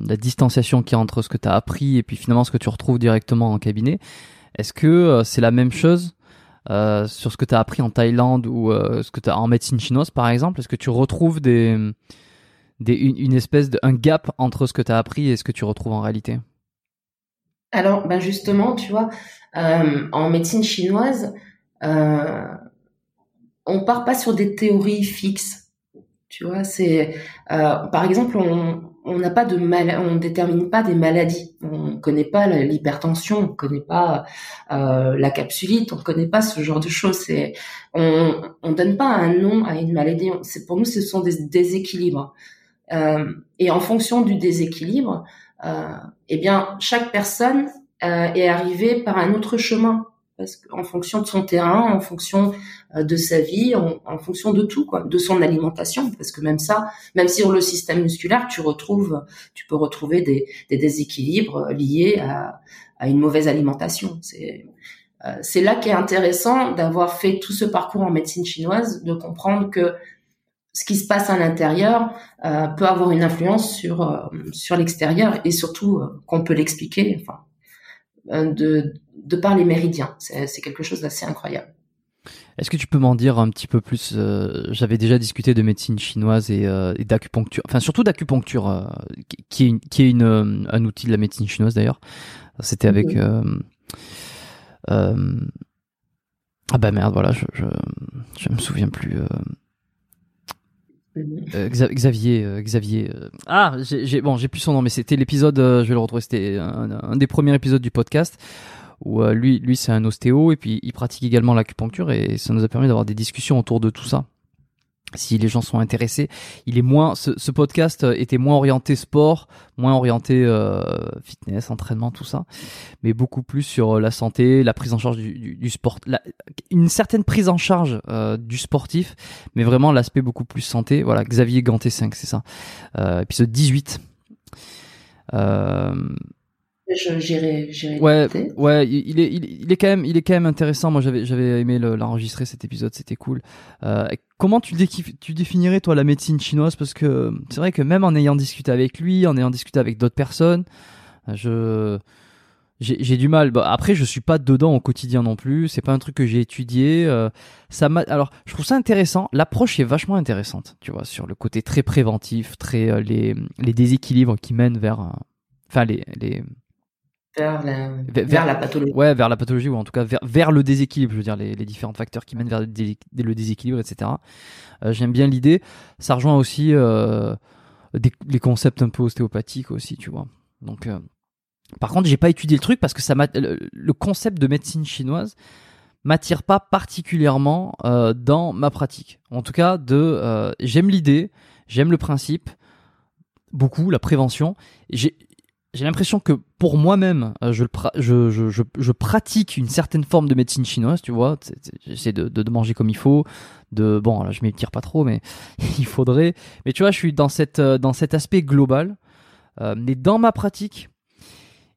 la distanciation qu'il y a entre ce que tu as appris et puis finalement ce que tu retrouves directement en cabinet, est-ce que euh, c'est la même chose euh, sur ce que tu as appris en Thaïlande ou ce que tu en médecine chinoise par exemple? Est-ce que tu retrouves des, une, espèce de un gap entre ce que tu as appris et ce que tu retrouves en réalité Alors, ben justement, tu vois, euh, en médecine chinoise, euh, on part pas sur des théories fixes. Tu vois, c'est euh, par exemple, on on n'a pas de mal, on détermine pas des maladies. On connaît pas l'hypertension, on connaît pas euh, la capsulite, on connaît pas ce genre de choses. C'est on on donne pas un nom à une maladie. C'est pour nous, ce sont des déséquilibres. Euh, et en fonction du déséquilibre, euh, eh bien, chaque personne euh, est arrivée par un autre chemin parce qu'en fonction de son terrain, en fonction de sa vie, en, fonction de tout, quoi, de son alimentation, parce que même ça, même sur le système musculaire, tu retrouves, tu peux retrouver des, déséquilibres liés à, à, une mauvaise alimentation. C'est c'est là qu'est intéressant d'avoir fait tout ce parcours en médecine chinoise, de comprendre que ce qui se passe à l'intérieur euh, peut avoir une influence sur euh, sur l'extérieur et surtout euh, qu'on peut l'expliquer enfin de de par les méridiens c'est quelque chose d'assez incroyable est-ce que tu peux m'en dire un petit peu plus J'avais déjà discuté de médecine chinoise et, et d'acupuncture, enfin surtout d'acupuncture, qui est, une, qui est une, un outil de la médecine chinoise d'ailleurs. C'était avec mhm. ah bah merde, voilà, je je, je me souviens plus. Euh, Xavier, euh, Xavier. Euh, ah, j'ai bon, j'ai plus son nom, mais c'était l'épisode. je vais le retrouver. C'était un, des premiers épisodes du podcast où lui, lui, c'est un ostéo et puis il pratique également l'acupuncture et ça nous a permis d'avoir des discussions autour de tout ça si les gens sont intéressés. Il est moins, ce, podcast était moins orienté sport, moins orienté euh, fitness, entraînement, tout ça, mais beaucoup plus sur la santé, la prise en charge du, sport, une certaine prise en charge euh, du sportif, mais vraiment l'aspect beaucoup plus santé. Voilà, Xavier Ganté 5, c'est ça. Euh, épisode 18. Euh, j'irai ouais ouais il est il, est quand même il est quand même intéressant moi j'avais j'avais aimé l'enregistrer cet épisode c'était cool euh, comment tu, tu définirais toi la médecine chinoise? Parce que c'est vrai que même en ayant discuté avec lui en ayant discuté avec d'autres personnes je j'ai du mal. après, je suis pas dedans au quotidien non plus. C'est pas un truc que j'ai étudié. Euh, ça m'a. Alors, je trouve ça intéressant. L'approche est vachement intéressante. Tu vois, sur le côté très préventif, très euh, les les déséquilibres qui mènent vers. Enfin, les les vers la, vers, la pathologie. Ouais, vers la pathologie, ou en tout cas vers, vers le déséquilibre, je veux dire, les, les différents facteurs qui mènent vers le, déséquilibre, etc. Euh, J'aime bien l'idée. Ça rejoint aussi euh, des, les concepts un peu ostéopathiques aussi, tu vois. Donc, euh, par contre, j'ai pas étudié le truc parce que ça le, le concept de médecine chinoise m'attire pas particulièrement dans ma pratique. En tout cas, de j'aime l'idée, j'aime le principe beaucoup la prévention. J'ai j'ai l'impression que pour moi-même, euh, je, je, je, je, pratique une certaine forme de médecine chinoise, tu vois. J'essaie de, de, manger comme il faut, de bon, là, je m'étire pas trop, mais il faudrait. Mais tu vois, je suis dans cette euh, dans cet aspect global. Euh, mais dans ma pratique,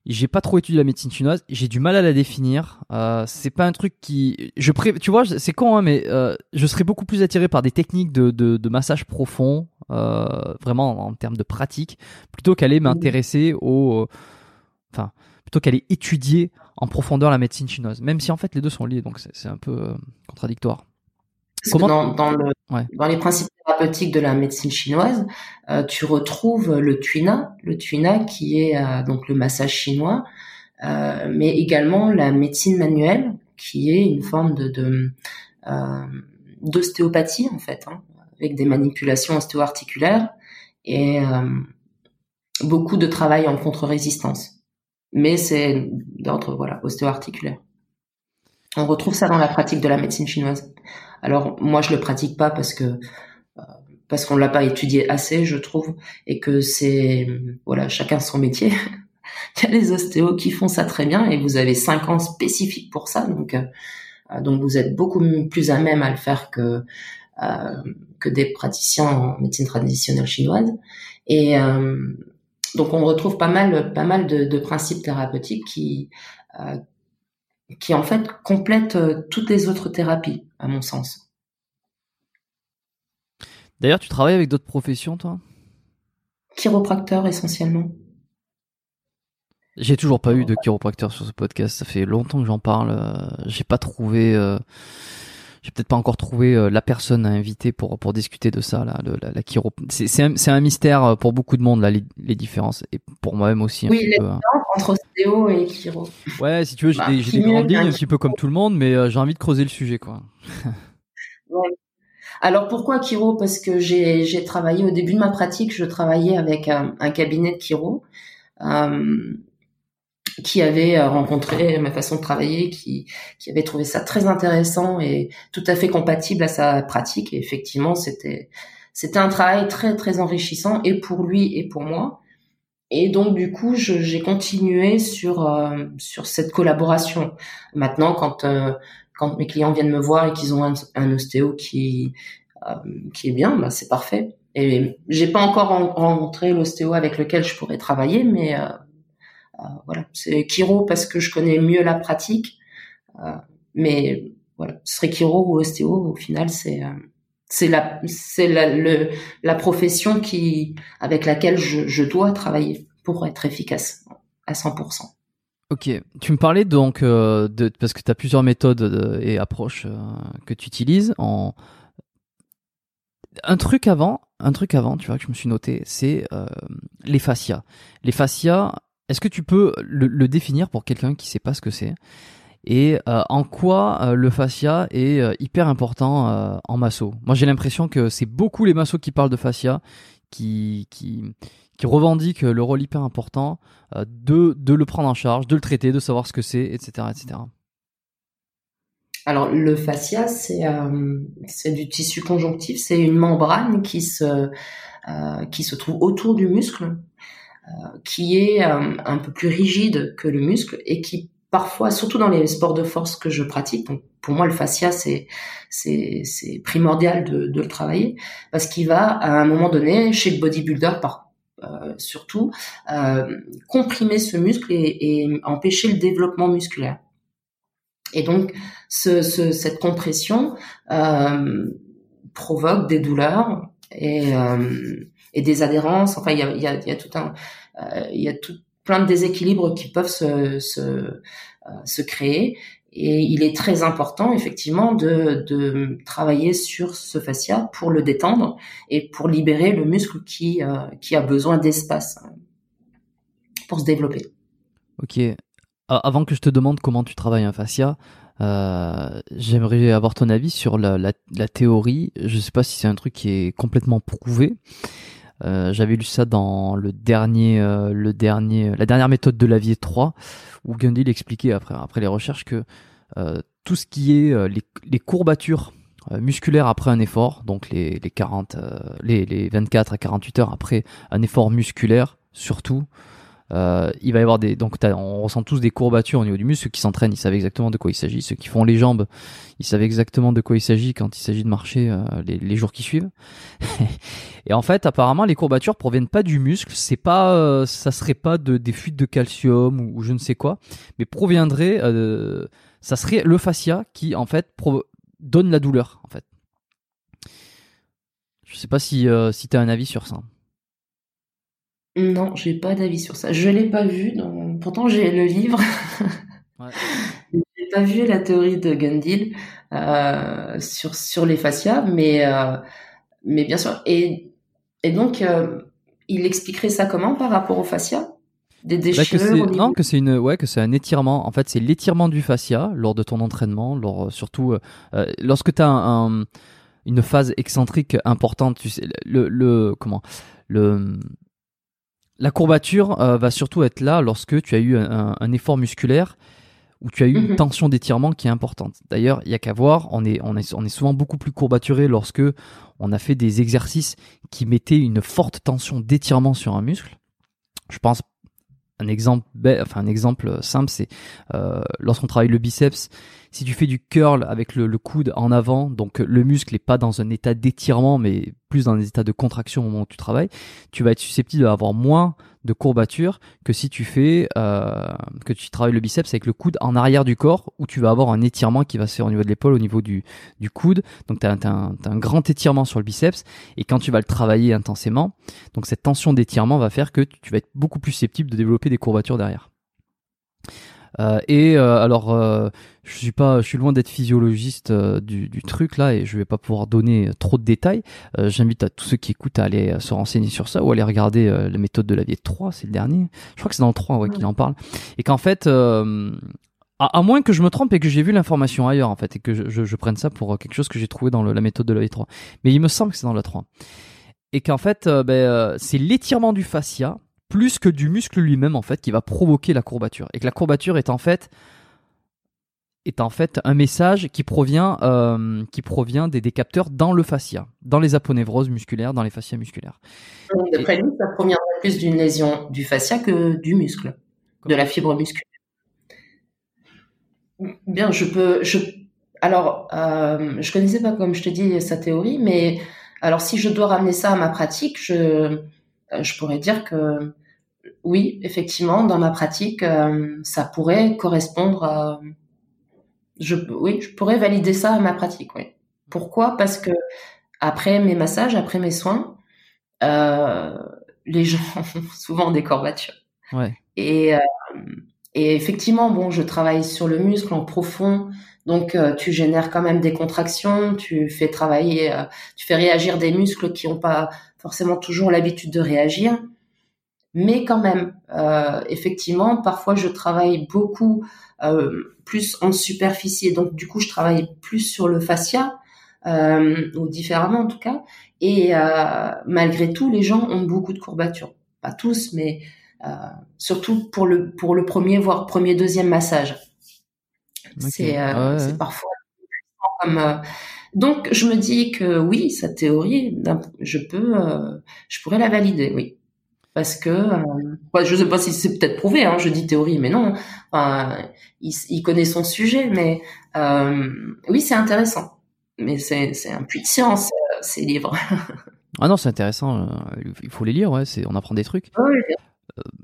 j'ai pas trop étudié la médecine chinoise. J'ai du mal à la définir. Euh, c'est pas un truc qui, je pré... tu vois, c'est con, hein, mais euh, je serais beaucoup plus attiré par des techniques de, de, massage profond euh, vraiment en termes de pratique, plutôt qu'aller m'intéresser au, enfin, plutôt qu'aller étudier en profondeur la médecine chinoise. Même si en fait les deux sont liés, donc c'est un peu contradictoire. Comment... Dans, dans, le, dans, les principes thérapeutiques de la médecine chinoise, euh, tu retrouves le tuina, le tuina qui est euh, donc le massage chinois, euh, mais également la médecine manuelle, qui est une forme de, de d'ostéopathie en fait. Hein avec des manipulations ostéo-articulaires et euh, beaucoup de travail en contre-résistance. Mais c'est d'ordre voilà ostéo-articulaire. On retrouve ça dans la pratique de la médecine chinoise. Alors moi je le pratique pas parce que euh, parce qu'on l'a pas étudié assez, je trouve, et que c'est voilà chacun son métier. Il y a les ostéos qui font ça très bien et vous avez cinq ans spécifiques pour ça, donc euh, donc vous êtes beaucoup plus à même à le faire que euh, que des praticiens en médecine traditionnelle chinoise. Et euh, donc on retrouve pas mal, pas mal de, de principes thérapeutiques qui, euh, qui en fait complètent toutes les autres thérapies, à mon sens. D'ailleurs, tu travailles avec d'autres professions, toi? Chiropracteur essentiellement. J'ai toujours pas eu de chiropracteur sur ce podcast. Ça fait longtemps que j'en parle. J'ai pas trouvé j'ai peut-être pas encore trouvé euh, la personne à inviter pour pour discuter de ça là, la, la chiro. C'est c'est un, un, mystère euh, pour beaucoup de monde là les, les différences et pour moi-même aussi. oui, les hein. différences entre ostéo et chiro. Ouais, si tu veux, j'ai bah, des, des grandes lignes un petit peu comme tout le monde, mais euh, j'ai envie de creuser le sujet quoi. ouais. Alors pourquoi chiro Parce que j'ai j'ai travaillé au début de ma pratique, je travaillais avec un, un cabinet de chiro. Euh, qui avait euh, rencontré ma façon de travailler, qui, qui avait trouvé ça très intéressant et tout à fait compatible à sa pratique. Et effectivement, c'était c'était un travail très très enrichissant et pour lui et pour moi. Et donc du coup, j'ai continué sur euh, sur cette collaboration. Maintenant, quand euh, quand mes clients viennent me voir et qu'ils ont un, un, ostéo qui qui est bien, bah, c'est parfait. Et j'ai pas encore rencontré l'ostéo avec lequel je pourrais travailler, mais euh, voilà, c'est Kiro parce que je connais mieux la pratique, euh, mais voilà, ce serait Kiro ou ostéo, au final, c'est euh, c'est la c'est la, la profession qui avec laquelle je, dois travailler pour être efficace à 100%. Ok, tu me parlais donc euh, de parce que tu as plusieurs méthodes euh, et approches euh, que tu utilises en un truc avant, un truc avant, tu vois que je me suis noté, c'est les fascias. Les fascias, est-ce que tu peux le, définir pour quelqu'un qui sait pas ce que c'est? Et euh, en quoi euh, le fascia est euh, hyper important en masso? Moi j'ai l'impression que c'est beaucoup les massos qui parlent de fascia, qui, qui, revendiquent le rôle hyper important de, le prendre en charge, de le traiter, de savoir ce que c'est, etc., etc. Alors le fascia, c'est du tissu conjonctif, c'est une membrane qui se trouve autour du muscle, qui est un peu plus rigide que le muscle et qui parfois, surtout dans les sports de force que je pratique, donc pour moi le fascia c'est c'est c'est primordial de, de le travailler parce qu'il va à un moment donné chez le bodybuilder par euh, surtout euh, comprimer ce muscle et, et, empêcher le développement musculaire. Et donc ce, ce, cette compression euh, provoque des douleurs et, euh, et des adhérences. Enfin, il y a, tout un euh, y a tout plein de déséquilibres qui peuvent se, euh, se créer. Et il est très important, effectivement, de, de, travailler sur ce fascia pour le détendre et pour libérer le muscle qui, euh, qui a besoin d'espace pour se développer. Ok. Avant que je te demande comment tu travailles un fascia, j'aimerais avoir ton avis sur la, la, la théorie. Je ne sais pas si c'est un truc qui est complètement prouvé, euh, j'avais lu ça dans le dernier, euh, le dernier, la dernière méthode de Lavier 3, où Gundil expliquait après, après les recherches que euh, tout ce qui est les, les, courbatures musculaires après un effort, donc les, les 40, les, les 24 à 48 heures après un effort musculaire, surtout, euh, il va y avoir des donc on ressent tous des courbatures au niveau du muscle. Ceux qui s'entraînent, ils savent exactement de quoi il s'agit. Ceux qui font les jambes, ils savent exactement de quoi il s'agit quand il s'agit de marcher euh, les, les, jours qui suivent. et en fait, apparemment, les courbatures proviennent pas du muscle. C'est pas, euh, ça serait pas de des fuites de calcium ou, je ne sais quoi, mais proviendrait, ça serait le fascia qui en fait donne la douleur en fait. Je sais pas si si as un avis sur ça. Non, j'ai pas d'avis sur ça. Je l'ai pas vu, donc... pourtant j'ai le livre. ouais. j'ai pas vu la théorie de Gundil euh, sur sur les fascias, mais euh, mais bien sûr. Et et donc euh, il expliquerait ça comment par rapport aux fascias? Des bah, déchets Non, que c'est une, ouais, que c'est un étirement. En fait, c'est l'étirement du fascia lors de ton entraînement, lors surtout euh, lorsque tu as un, une phase excentrique importante. Tu sais, le, le comment le la courbature euh, va surtout être là lorsque tu as eu un, effort musculaire ou tu as eu une mhm. tension d'étirement qui est importante. D'ailleurs, il y a qu'à voir, on est, on, est, on est souvent beaucoup plus courbaturé lorsque on a fait des exercices qui mettaient une forte tension d'étirement sur un muscle. Je pense un exemple, enfin un exemple simple, c'est euh, lorsqu'on travaille le biceps, si tu fais du curl avec le, coude en avant, donc le muscle n'est pas dans un état d'étirement, mais plus dans un état de contraction au moment où tu travailles, tu vas être susceptible d'avoir moins de courbature que si tu fais euh, que tu travailles le biceps avec le coude en arrière du corps où tu vas avoir un étirement qui va se faire au niveau de l'épaule au niveau du, coude. Donc tu as, un grand étirement sur le biceps. Et quand tu vas le travailler intensément donc cette tension d'étirement va faire que tu vas être beaucoup plus susceptible de développer des courbatures derrière euh, et euh, alors, euh, je suis pas, je suis loin d'être physiologiste du, du, truc là, et je vais pas pouvoir donner trop de détails. J'invite à tous ceux qui écoutent à aller se renseigner sur ça ou aller regarder la méthode de la vie 3, c'est le dernier. Je crois que c'est dans le 3 ouais, qu'il en parle. Et qu'en fait, à, à, moins que je me trompe et que j'ai vu l'information ailleurs en fait, et que je, je, je prenne ça pour quelque chose que j'ai trouvé dans le, la méthode de la vie 3. Mais il me semble que c'est dans la 3. Et qu'en fait, ben, c'est l'étirement du fascia plus que du muscle lui-même en fait qui va provoquer la courbature et que la courbature est en fait est en fait un message qui provient euh, qui provient des, des, capteurs dans le fascia, dans les aponevroses musculaires, dans les fascias musculaires. D'après lui, ça provient plus d'une lésion du fascia que du muscle, de la fibre musculaire. Bien, je peux, je, alors, euh, je connaissais pas comme je te dis sa théorie, mais alors si je dois ramener ça à ma pratique, je euh, je pourrais dire que oui, effectivement, dans ma pratique, euh, ça pourrait correspondre à... Je, oui, je pourrais valider ça à ma pratique, oui. Pourquoi? Parce que après mes massages, après mes soins, les gens ont souvent des courbatures. Ouais. Et, et effectivement, bon, je travaille sur le muscle en profond, donc tu génères quand même des contractions, tu fais travailler, tu fais réagir des muscles qui n'ont pas forcément toujours l'habitude de réagir. Mais quand même, euh, effectivement, parfois je travaille beaucoup euh, plus en superficie et donc du coup je travaille plus sur le fascia euh, ou différemment en tout cas. Et euh, malgré tout, les gens ont beaucoup de courbatures. Pas tous, mais euh, surtout pour le pour le premier voire premier deuxième massage. C'est euh, c'est parfois comme donc je me dis que oui, sa théorie, je peux, je pourrais la valider, oui parce que euh, je sais pas si c'est peut-être prouvé hein, je dis théorie mais non il, connaît son sujet mais euh, oui c'est intéressant. Mais c'est c'est un puits de science euh, ces livres. Ah non c'est intéressant euh, il faut les lire ouais c'est on apprend des trucs. Oui,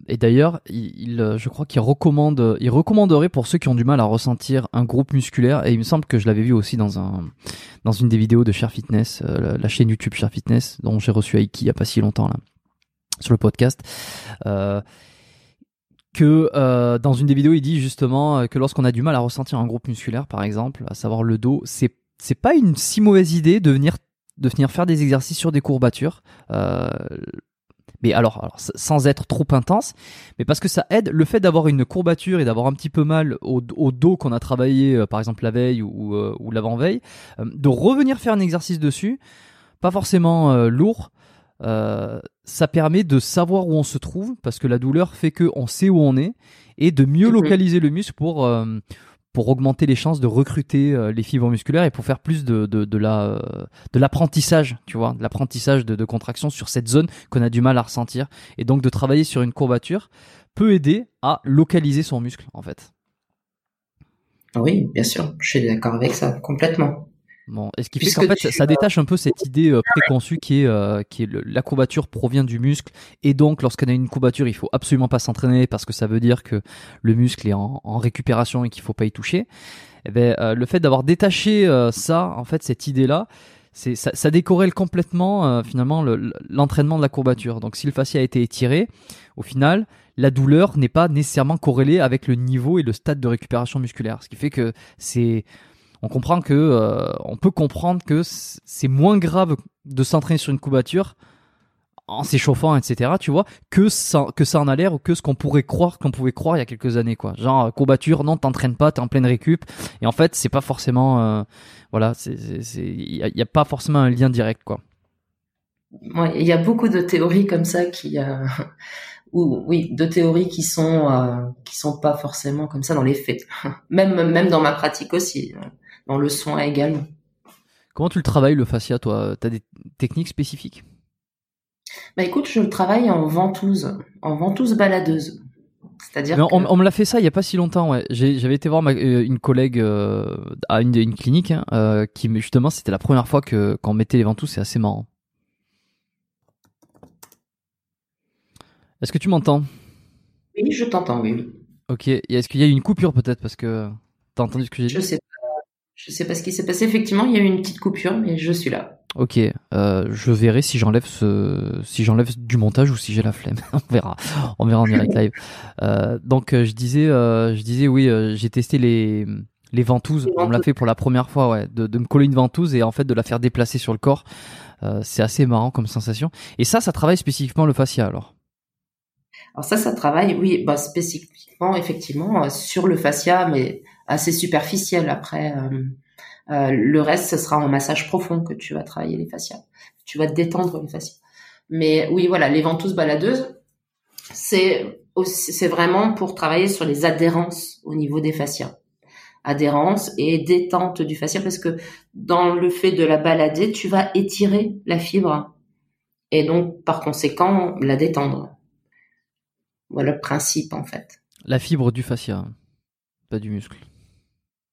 et d'ailleurs, il, je crois qu'il recommande, il recommanderait pour ceux qui ont du mal à ressentir un groupe musculaire. Et il me semble que je l'avais vu aussi dans un, dans une des vidéos de Cher Fitness, la, la, chaîne YouTube Cher Fitness, dont j'ai reçu Aiki il y a pas si longtemps là sur le podcast. Euh, que euh, dans une des vidéos, il dit justement euh, que lorsqu'on a du mal à ressentir un groupe musculaire, par exemple, à savoir le dos, c'est c'est pas une si mauvaise idée de venir de venir faire des exercices sur des courbatures. Euh, mais alors, alors, sans être trop intense, mais parce que ça aide le fait d'avoir une courbature et d'avoir un petit peu mal au, dos qu'on a travaillé, euh, par exemple la veille ou, ou l'avant-veille, de revenir faire un exercice dessus, pas forcément lourd, euh, ça permet de savoir où on se trouve parce que la douleur fait que on sait où on est et de mieux mhm. localiser le muscle pour euh, pour augmenter les chances de recruter euh, les fibres musculaires et pour faire plus de, de, de la de l'apprentissage, tu vois, de l'apprentissage de, de contraction sur cette zone qu'on a du mal à ressentir et donc de travailler sur une courbature peut aider à localiser son muscle en fait. Oui, bien sûr, je suis d'accord avec ça complètement. Bon, et ce qui fait qu'en fait, ça, détache un peu cette idée euh, préconçue qui est, euh, qui est la courbature provient du muscle, et donc lorsqu'on a une courbature, il faut absolument pas s'entraîner parce que ça veut dire que le muscle est en, en récupération et qu'il faut pas y toucher. Et eh ben, euh, le fait d'avoir détaché ça, en fait, cette idée-là, c'est ça, ça décorrèle complètement finalement l'entraînement de la courbature. Donc, si le fascia a été étiré, au final, la douleur n'est pas nécessairement corrélée avec le niveau et le stade de récupération musculaire, ce qui fait que c'est on comprend que euh, on peut comprendre que c'est moins grave de s'entraîner sur une courbature en s'échauffant, etc. Tu vois, que ça, que ça en a l'air ou que ce qu'on pourrait croire qu'on pouvait croire il y a quelques années, quoi. Genre courbature, non, t'entraînes pas, t'es en pleine récup. Et en fait, c'est pas forcément, euh, voilà, il y, a pas forcément un lien direct, quoi. Il y a beaucoup de théories comme ça qui, euh, ou oui, de théories qui sont qui sont pas forcément comme ça dans les faits. Même même dans ma pratique aussi dans le soin également. Comment tu le travailles le fascia, toi? Tu as des techniques spécifiques? Bah écoute, je le travaille en ventouse, en ventouse baladeuse. C'est-à-dire on, me l'a fait ça il y a pas si longtemps. Ouais. J'avais été voir euh, une collègue euh, à une, une clinique hein, euh, qui justement c'était la première fois que quand on mettait les ventouses, c'est assez marrant. Est-ce que tu m'entends? Oui, je t'entends, oui. Ok. Est-ce qu'il y a eu une coupure peut-être? Parce que t'as entendu ce que j'ai dit? Je sais je sais pas ce qui s'est passé. Effectivement, il y a eu une petite coupure, mais je suis là. Ok, euh, je verrai si j'enlève ce, si j'enlève du montage ou si j'ai la flemme. on verra, on verra en direct live. Euh, donc euh, je disais, euh, je disais oui, euh, j'ai testé les les ventouses. on me l'a fait pour la première fois, ouais, de, de, me coller une ventouse et en fait de la faire déplacer sur le corps. c'est assez marrant comme sensation. Et ça, ça travaille spécifiquement le fascia alors? Alors ça, ça travaille, oui, bah, spécifiquement effectivement sur le fascia, mais assez superficiel. Après, euh, euh, le reste, ce sera en massage profond que tu vas travailler les fascias. Tu vas détendre les fascias. Mais oui, voilà, les ventouses baladeuses, c'est c'est vraiment pour travailler sur les adhérences au niveau des fascias. Adhérence et détente du fascia parce que dans le fait de la balader, tu vas étirer la fibre et donc par conséquent la détendre. Voilà le principe en fait. La fibre du fascia, pas du muscle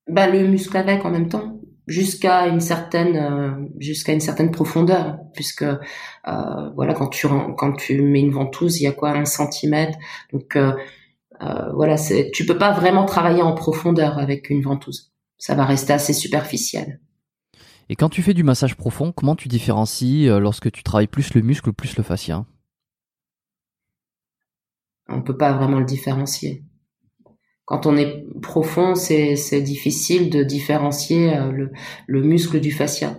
bah, le muscle avec en même temps jusqu'à une certaine euh, jusqu'à une certaine profondeur puisque euh, voilà quand tu quand tu mets une ventouse il y a quoi un centimètre. Donc euh, euh, voilà c'est tu peux pas vraiment travailler en profondeur avec une ventouse. Ça va rester assez superficiel. Et quand tu fais du massage profond, comment tu différencies lorsque tu travailles plus le muscle ou plus le fascia? On peut pas vraiment le différencier. Quand on est profond, c'est difficile de différencier le, le muscle du fascia.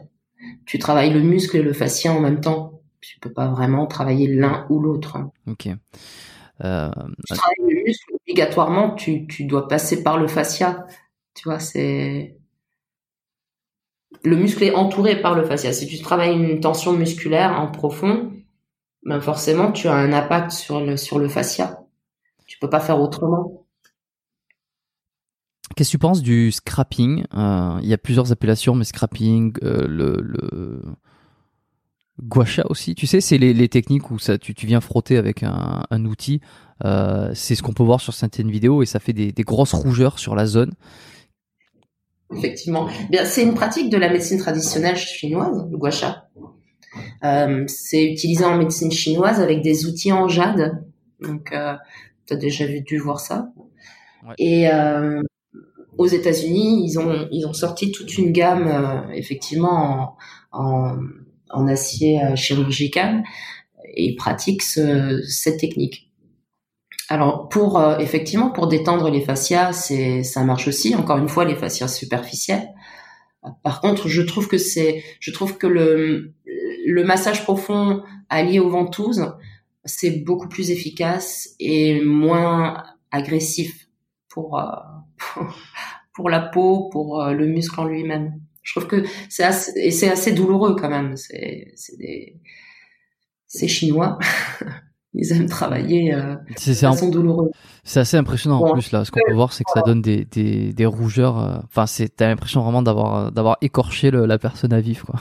Tu travailles le muscle et le fascia en même temps tu peux pas vraiment travailler l'un ou l'autre. Hein. Ok. Euh, tu travailles le muscle, obligatoirement, tu, tu dois passer par le fascia. Tu vois, c'est le muscle est entouré par le fascia. Si tu travailles une tension musculaire en profond, ben forcément, tu as un impact sur le sur le fascia. Tu peux pas faire autrement. Qu'est-ce que tu penses du scrapping euh, Il y a plusieurs appellations, mais scrapping, euh, le, le Guacha aussi, tu sais, c'est les, techniques où ça, tu, viens frotter avec un, outil. Euh, c'est ce qu'on peut voir sur certaines vidéos et ça fait des, grosses rougeurs sur la zone. Effectivement. Bien, c'est une pratique de la médecine traditionnelle chinoise, le guacha. C'est utilisé en médecine chinoise avec des outils en jade. Donc, tu as déjà dû voir ça. Et aux États-Unis, ils ont ils ont sorti toute une gamme, effectivement, en acier euh, chirurgical et pratique cette technique. Alors pour euh, effectivement pour détendre les fascias, ça marche aussi. Encore une fois, les fascias superficielles. Par contre, je trouve que c'est, je trouve que le le massage profond allié aux ventouses, c'est beaucoup plus efficace et moins agressif euh, pour la peau, pour le muscle en lui-même. Je trouve que c'est assez, et c'est assez douloureux quand même. C'est, c'est des, c'est chinois. Ils aiment travailler euh, de façon douloureuse. C'est assez impressionnant en plus là. Ce qu'on peut voir, c'est que ça donne des, des, des rougeurs. Euh, enfin, c'est t'as l'impression vraiment d'avoir d'avoir écorché le, la personne à vivre, quoi.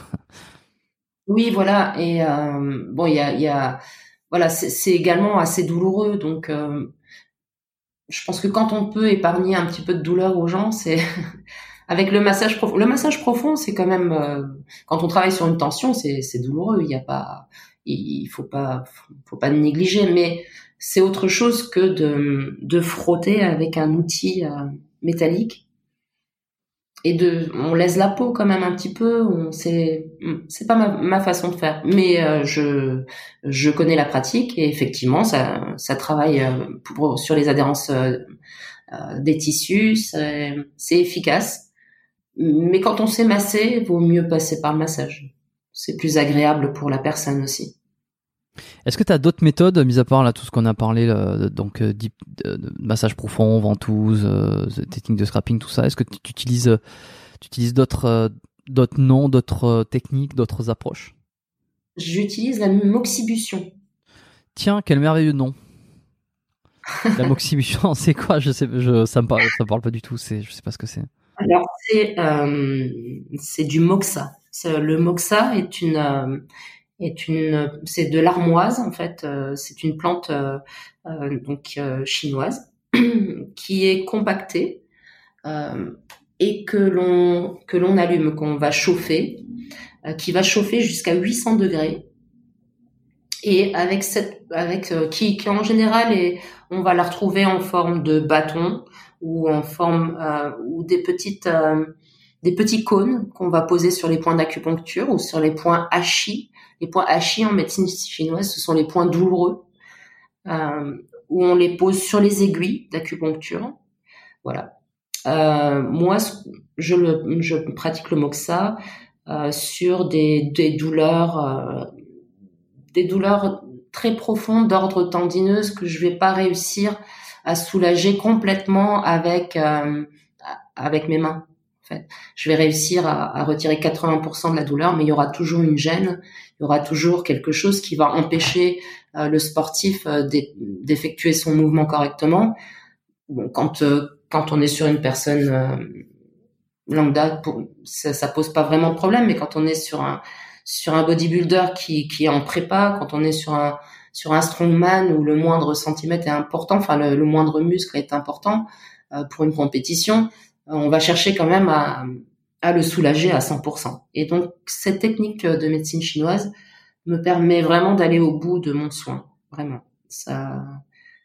Oui, voilà. Et euh, bon, il y a, y a, voilà, c'est également assez douloureux. Donc, euh, je pense que quand on peut épargner un petit peu de douleur aux gens, c'est Avec le massage profond, le massage profond, c'est quand même euh, quand on travaille sur une tension, c'est douloureux. Il n'y a pas, il faut pas, faut pas négliger. Mais c'est autre chose que de, de frotter avec un outil euh, métallique et de, on laisse la peau quand même un petit peu. C'est, c'est pas ma, façon de faire. Mais euh, je, je connais la pratique et effectivement, ça, ça travaille pour, sur les adhérences des tissus. C'est efficace. Mais quand on sait masser, vaut mieux passer par le massage. C'est plus agréable pour la personne aussi. Est-ce que tu as d'autres méthodes, mis à part là tout ce qu'on a parlé, donc euh, massage profond, ventouse, euh, technique de scrapping, tout ça Est-ce que tu utilises, tu utilises d'autres, euh, d'autres noms, d'autres techniques, d'autres approches? J'utilise la moxibution. Tiens, quel merveilleux nom La moxibution, c'est quoi? Je sais, je, ça me parle, ça me parle pas du tout. C'est, je sais pas ce que c'est. Alors c'est euh, c'est du moxa. Le moxa est une euh, est une c'est de l'armoise en fait. Euh, c'est une plante donc chinoise qui est compactée et que l'on que l'on allume, qu'on va chauffer, qui va chauffer jusqu'à 800 degrés. Et avec cette avec qui qui en général est on va la retrouver en forme de bâton ou en forme euh, ou des petites euh, des petits cônes qu'on va poser sur les points d'acupuncture ou sur les points hachis. Les points hachis en médecine chinoise, ce sont les points douloureux euh, où on les pose sur les aiguilles d'acupuncture. Voilà. Euh, moi, je, pratique le moxa euh, sur des, douleurs, des douleurs très profondes d'ordre tendineuse que je vais pas réussir à soulager complètement avec avec mes mains. En fait, je vais réussir à, retirer 80% de la douleur, mais il y aura toujours une gêne, il y aura toujours quelque chose qui va empêcher euh, le sportif euh, d'effectuer son mouvement correctement. Bon, quand quand on est sur une personne lambda, pour, ça, ça pose pas vraiment de problème, mais quand on est sur un sur un bodybuilder qui, qui est en prépa, quand on est sur un, sur un strongman où le moindre centimètre est important, enfin le, moindre muscle est important euh, pour une compétition, euh, on va chercher quand même à, à le soulager à 100%. Et donc cette technique de médecine chinoise me permet vraiment d'aller au bout de mon soin, vraiment. Ça,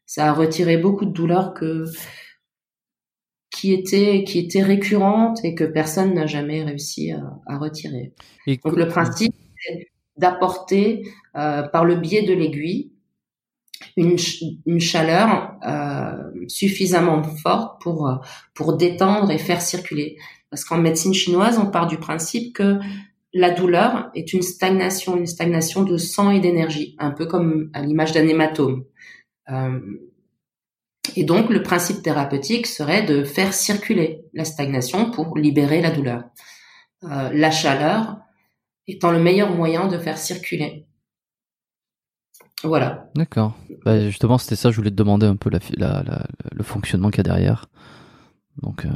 ça a retiré beaucoup de douleurs que qui était qui était récurrente et que personne n'a jamais réussi à, retirer. Donc le principe c'est d'apporter par le biais de l'aiguille une, une chaleur euh, suffisamment forte pour pour détendre et faire circuler. Parce qu'en médecine chinoise, on part du principe que la douleur est une stagnation, une stagnation de sang et d'énergie, un peu comme à l'image d'un hématome. Euh, et donc, le principe thérapeutique serait de faire circuler la stagnation pour libérer la douleur. Euh, la chaleur étant le meilleur moyen de faire circuler. Voilà. D'accord. Bah, justement, c'était ça, je voulais te demander un peu le fonctionnement qu'il y a derrière. Donc, euh,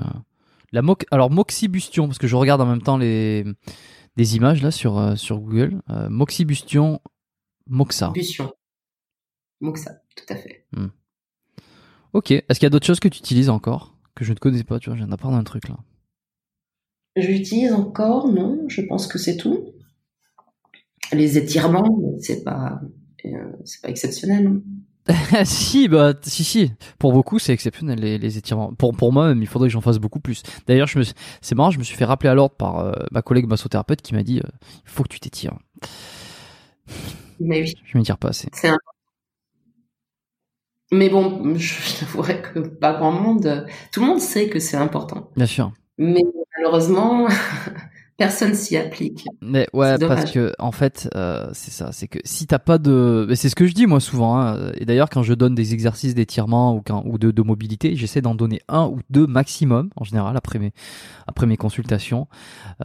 la mo alors moxibustion, parce que je regarde en même temps les des images là sur euh, sur Google. Euh, moxibustion, moxa. Bustion. Moxa, tout à fait. Hmm. Ok. Est-ce qu'il y a d'autres choses que tu utilises encore que je ne connais pas Tu vois, je viens d'apprendre un truc là? J'utilise encore, non. Je pense que c'est tout. Les étirements, c'est pas euh, c'est pas exceptionnel. si, bah, si, si. Pour beaucoup, c'est exceptionnel les, les, étirements. Pour pour moi, même, il faudrait que j'en fasse beaucoup plus. D'ailleurs, je me, c'est marrant, je me suis fait rappeler à l'ordre par euh, ma collègue massothérapeute qui m'a dit, euh, il faut que tu t'étires. Mais oui. Je m'étire pas assez. C'est un... Mais bon, je t'avouerais que pas grand monde, tout le monde sait que c'est important. Bien sûr. Mais malheureusement, personne s'y applique. Mais ouais, parce que en fait, euh, c'est ça, c'est que si t'as pas de, c'est ce que je dis moi souvent. Hein, et d'ailleurs, quand je donne des exercices d'étirement ou, ou de, de mobilité, j'essaie d'en donner un ou deux maximum en général après mes après mes consultations,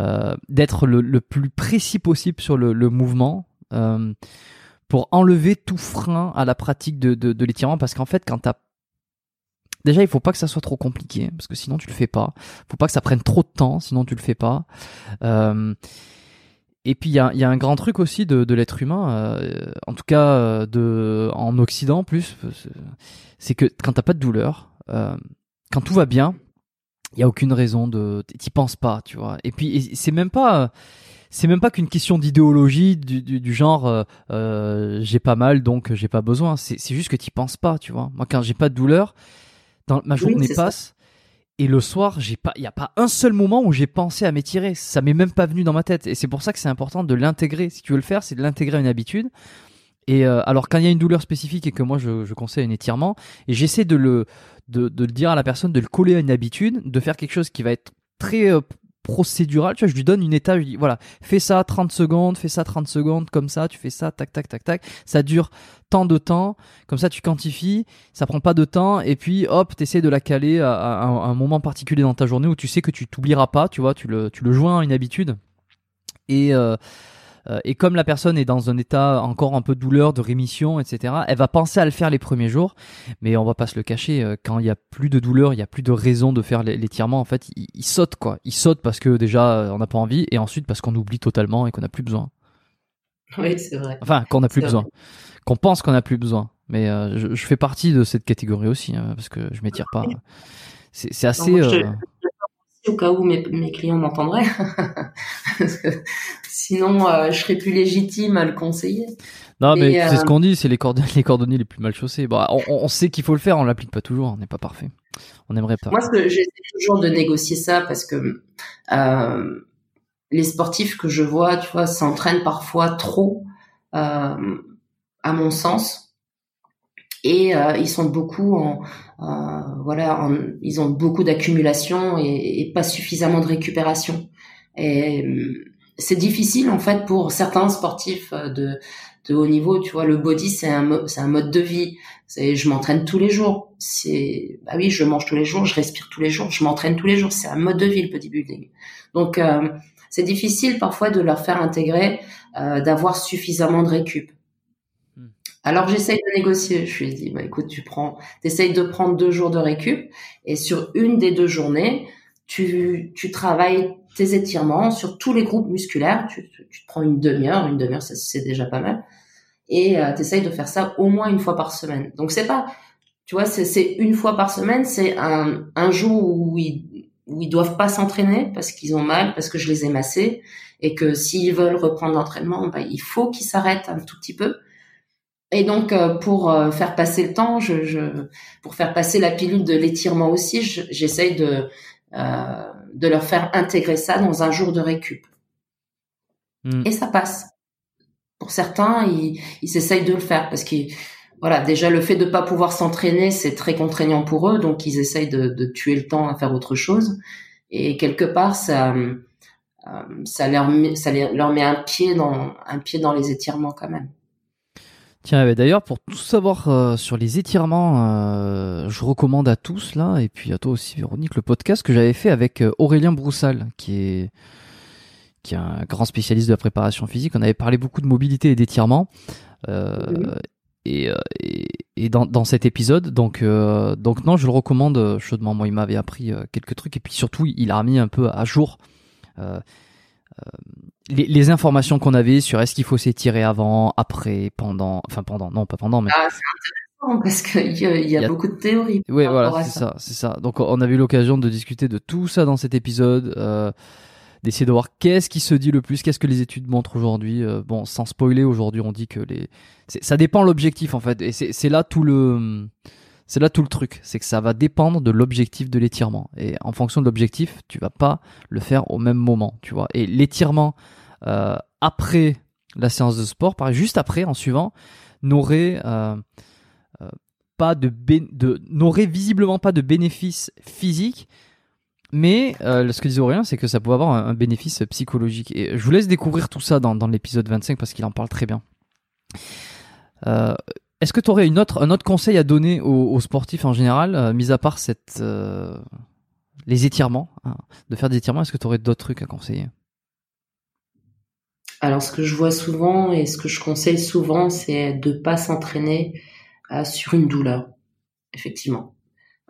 euh, d'être le, le, plus précis possible sur le, le mouvement. Euh, pour enlever tout frein à la pratique de, de, de l'étirement parce qu'en fait quand t'as Déjà, il faut pas que ça soit trop compliqué, parce que sinon tu le fais pas. Faut pas que ça prenne trop de temps, sinon tu le fais pas. Euh, et puis il y a, un grand truc aussi de, l'être humain, euh, en tout cas euh, en Occident plus, c'est que quand t'as pas de douleur, quand tout va bien, il y a aucune raison de, t'y penses pas, tu vois. Et puis c'est même pas c'est même pas qu'une question d'idéologie du, genre j'ai pas mal donc j'ai pas besoin c'est juste que t'y penses pas tu vois moi quand j'ai pas de douleur dans ma journée passe et le soir, j'ai pas, il y a pas un seul moment où j'ai pensé à m'étirer. Ça m'est même pas venu dans ma tête. Et c'est pour ça que c'est important de l'intégrer. Si tu veux le faire, c'est de l'intégrer à une habitude. Et euh, alors quand il y a une douleur spécifique et que moi je, je conseille un étirement, et j'essaie de le de, de, le dire à la personne, de le coller à une habitude, de faire quelque chose qui va être très euh, procédural, tu vois, je lui donne une étape, je lui dis voilà, fais ça 30 secondes, fais ça 30 secondes, comme ça, tu fais ça, tac, tac, tac, tac, ça dure tant de temps, comme ça tu quantifies, ça prend pas de temps, et puis hop, t'essaies de la caler à, un moment particulier dans ta journée où tu sais que tu t'oublieras pas, tu vois, tu le, joins à une habitude, et euh, euh, et comme la personne est dans un état encore un peu de douleur, de rémission, etc., elle va penser à le faire les premiers jours, mais on va pas se le cacher, euh, quand il y a plus de douleur, il y a plus de raison de faire l'étirement, en fait, il, saute quoi. Il saute parce que déjà euh, on n'a pas envie, et ensuite parce qu'on oublie totalement et qu'on n'a plus besoin. Oui, c'est vrai. Enfin, qu'on n'a plus besoin. Qu'on pense qu'on n'a plus besoin. Mais je, fais partie de cette catégorie aussi, hein, parce que je m'étire pas. C'est assez au cas où mes, mes clients m'entendraient. Sinon, euh, je serais plus légitime à le conseiller. Non, mais, c'est ce euh, qu'on dit, c'est les, cordonniers, les cordonniers les plus mal chaussés. Bon, on, on sait qu'il faut le faire, on l'applique pas toujours, on n'est pas parfait. On aimerait pas. Moi, j'essaie toujours de négocier ça parce que euh, les sportifs que je vois, tu vois, s'entraînent parfois trop, à mon sens et euh, ils sont beaucoup en euh, voilà ils ont beaucoup d'accumulation et, pas suffisamment de récupération. Et euh, c'est difficile en fait pour certains sportifs de de haut niveau. Tu vois le body c'est un c'est un mode de vie. C'est je m'entraîne tous les jours. C'est bah oui je mange tous les jours je respire tous les jours je m'entraîne tous les jours. C'est un mode de vie le bodybuilding. Donc c'est difficile parfois de leur faire intégrer d'avoir suffisamment de récup alors j'essaye de négocier. Je lui ai dit, bah, écoute, tu prends, t'essayes de prendre deux jours de récup et sur une des deux journées, tu, tu travailles tes étirements sur tous les groupes musculaires. Tu, tu, te prends une demi-heure, une demi-heure, c'est déjà pas mal. Et euh, tu essayes de faire ça au moins une fois par semaine. Donc c'est pas, tu vois, c'est une fois par semaine, c'est un, un jour où ils, où ils doivent pas s'entraîner parce qu'ils ont mal, parce que je les ai massés et que s'ils veulent reprendre l'entraînement, bah, il faut qu'ils s'arrêtent un tout petit peu Et donc pour faire passer le temps, je, je, pour faire passer la pilule de l'étirement aussi, j'essaye de de leur faire intégrer ça dans un jour de récup. Hmm. Et ça passe. Pour certains, ils, ils s'essayent de le faire parce que voilà, déjà le fait de pas pouvoir s'entraîner, c'est très contraignant pour eux, donc ils essayent de, de, tuer le temps à faire autre chose. Et quelque part, ça, euh, ça leur met, ça leur met un pied dans un pied dans les étirements quand même. Tiens, d'ailleurs, pour tout savoir euh, sur les étirements, euh, je recommande à tous là, et puis à toi aussi, Véronique, le podcast que j'avais fait avec Aurélien Broussal, qui est qui est un grand spécialiste de la préparation physique. On avait parlé beaucoup de mobilité et d'étirement. Euh, et, et, dans, dans, cet épisode. Donc, euh, donc non, je le recommande chaudement. Moi, il m'avait appris euh, quelques trucs et puis surtout, il a remis un peu à jour les, les, informations qu'on avait sur est-ce qu'il faut s'étirer avant, après, pendant, enfin pendant, non pas pendant, mais. Ah, c'est intéressant parce qu'il y, a, y a beaucoup de théories. Oui, voilà, c'est ça, c'est ça. Donc, on a eu l'occasion de discuter de tout ça dans cet épisode. Euh, d'essayer de voir qu'est-ce qui se dit le plus, qu'est-ce que les études montrent aujourd'hui. Euh, bon, sans spoiler, aujourd'hui on dit que les, ça dépend l'objectif en fait, et c'est là tout le, c'est là tout le truc, c'est que ça va dépendre de l'objectif de l'étirement, et en fonction de l'objectif, tu vas pas le faire au même moment, tu vois. Et l'étirement euh, après la séance de sport, juste après, en suivant, n'aurait euh, pas de, n'aurait visiblement pas de bénéfice physique mais euh, ce que disait Aurélien, c'est que ça pouvait avoir un, bénéfice psychologique. Et je vous laisse découvrir tout ça dans, dans l'épisode 25 parce qu'il en parle très bien. Euh, Est-ce que tu aurais une autre, un autre conseil à donner aux, sportifs en général, euh, mis à part cette, euh, les étirements, hein, de faire des étirements? Est-ce que tu aurais d'autres trucs à conseiller? Alors, ce que je vois souvent et ce que je conseille souvent, c'est de pas s'entraîner sur une douleur, effectivement.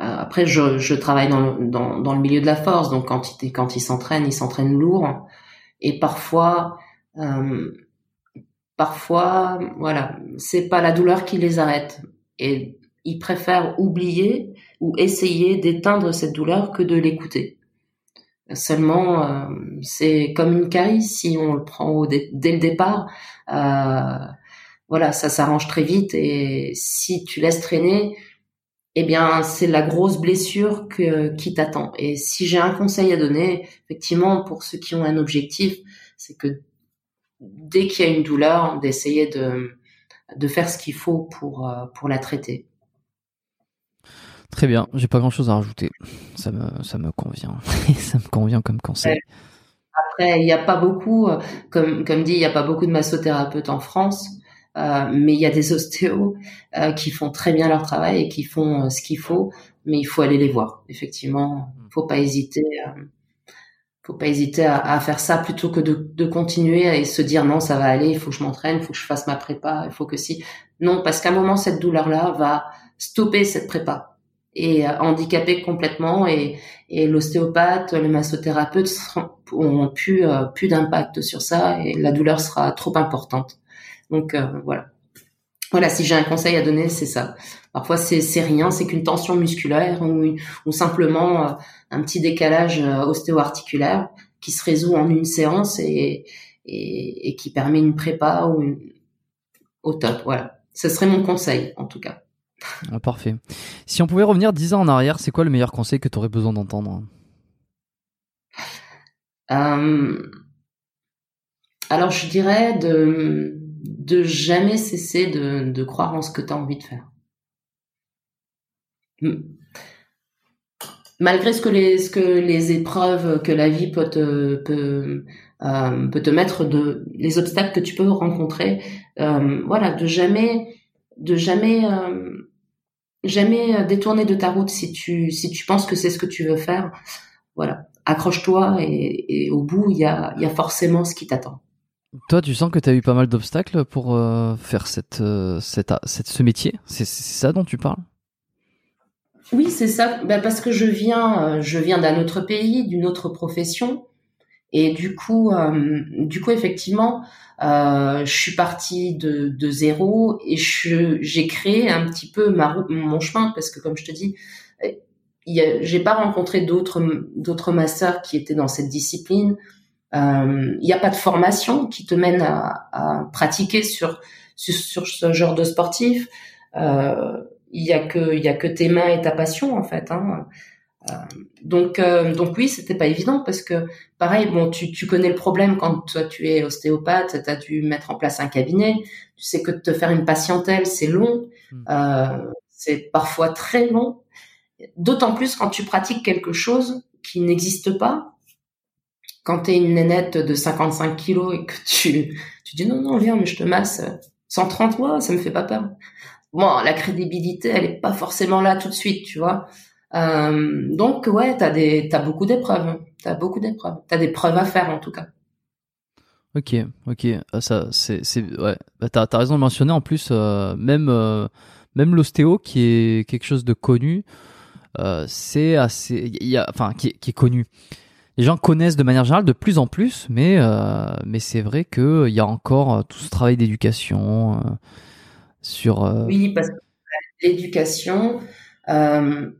Euh, après, je, travaille dans, dans, dans, le milieu de la force, donc quand il, quand il s'entraîne, il s'entraîne lourd. Et parfois, euh, parfois, voilà, c'est pas la douleur qui les arrête. Et ils préfèrent oublier ou essayer d'éteindre cette douleur que de l'écouter. Seulement, euh, c'est comme une carie, si on le prend dès le départ, euh, voilà, ça s'arrange très vite. Et si tu laisses traîner, eh bien, c'est la grosse blessure que, qui t'attend. Et si j'ai un conseil à donner, effectivement, pour ceux qui ont un objectif, c'est que dès qu'il y a une douleur, d'essayer de, de faire ce qu'il faut pour, euh, pour la traiter. Très bien, j'ai pas grand chose à rajouter. Ça me, ça me convient. ça me convient comme conseil. Après, il n'y a pas beaucoup, euh, comme, comme dit, il n'y a pas beaucoup de massothérapeutes en France. Euh, mais il y a des ostéos euh, qui font très bien leur travail et qui font euh, ce qu'il faut, mais il faut aller les voir. Effectivement, mm. faut pas hésiter. Faut pas hésiter à, à, faire ça plutôt que de, de continuer et se dire non, ça va aller, il faut que je m'entraîne, il faut que je fasse ma prépa, il faut que si. Non, parce qu'à un moment, cette douleur-là va stopper cette prépa et handicaper complètement et, et l'ostéopathe, le massothérapeute ont plus, plus d'impact sur ça et la douleur sera trop importante. Donc euh, voilà. Voilà, si j'ai un conseil à donner, c'est ça. Parfois, c'est rien, c'est qu'une tension musculaire ou, ou simplement euh, un petit décalage euh, ostéo-articulaire qui se résout en une séance et, et, et qui permet une prépa ou une, au top. Voilà, ce serait mon conseil en tout cas. Ah, parfait. Si on pouvait revenir dix ans en arrière, c'est quoi le meilleur conseil que tu aurais besoin d'entendre? Euh, Alors, je dirais de de jamais cesser de, croire en ce que tu as envie de faire. Malgré ce que les, épreuves que la vie peut te, peut, euh, mettre, les obstacles que tu peux rencontrer, euh, voilà, de jamais, de jamais, euh, jamais détourner de ta route si tu, si tu penses que c'est ce que tu veux faire. Voilà, accroche-toi et, et au bout, il y a, y a forcément ce qui t'attend. Toi, tu sens que tu as eu pas mal d'obstacles pour euh, faire cette, euh, cette, ce métier? C'est ça dont tu parles? Oui, c'est ça. Bah, parce que je viens, euh, je viens d'un autre pays, d'une autre profession. Et du coup, effectivement, je suis partie de, zéro et j'ai créé un petit peu mon chemin parce que, comme je te dis, j'ai pas rencontré d'autres d'autres masseurs qui étaient dans cette discipline. Il n'y a pas de formation qui te mène à, à pratiquer sur, sur, sur ce genre de sportif. Il y a que il y a que tes mains et ta passion en fait. Hein. Euh, donc, euh, donc oui, c'était pas évident parce que pareil, bon, tu, tu connais le problème quand toi tu es ostéopathe, tu as dû mettre en place un cabinet, tu sais que de te faire une patientèle, c'est long, hmm. euh, c'est parfois très long, d'autant plus quand tu pratiques quelque chose qui n'existe pas. Quand tu es une nénette de 55 kilos et que tu, tu dis non, non, viens, mais je te masse 130 mois, ça me fait pas peur. Bon, la crédibilité, elle est pas forcément là tout de suite, tu vois. Euh, donc ouais, t'as des, t'as beaucoup d'épreuves, t'as beaucoup d'épreuves, t'as des preuves à faire en tout cas. Ok, ok, ah, ça, c'est, ouais, bah, t'as, as raison de mentionner en plus, euh, même, euh, même l'ostéo qui est quelque chose de connu, c'est assez, y a, enfin, qui est connu. Les gens connaissent de manière générale de plus en plus, mais, mais c'est vrai qu'il y a encore tout ce travail d'éducation sur. Oui, parce que l'éducation. Euh,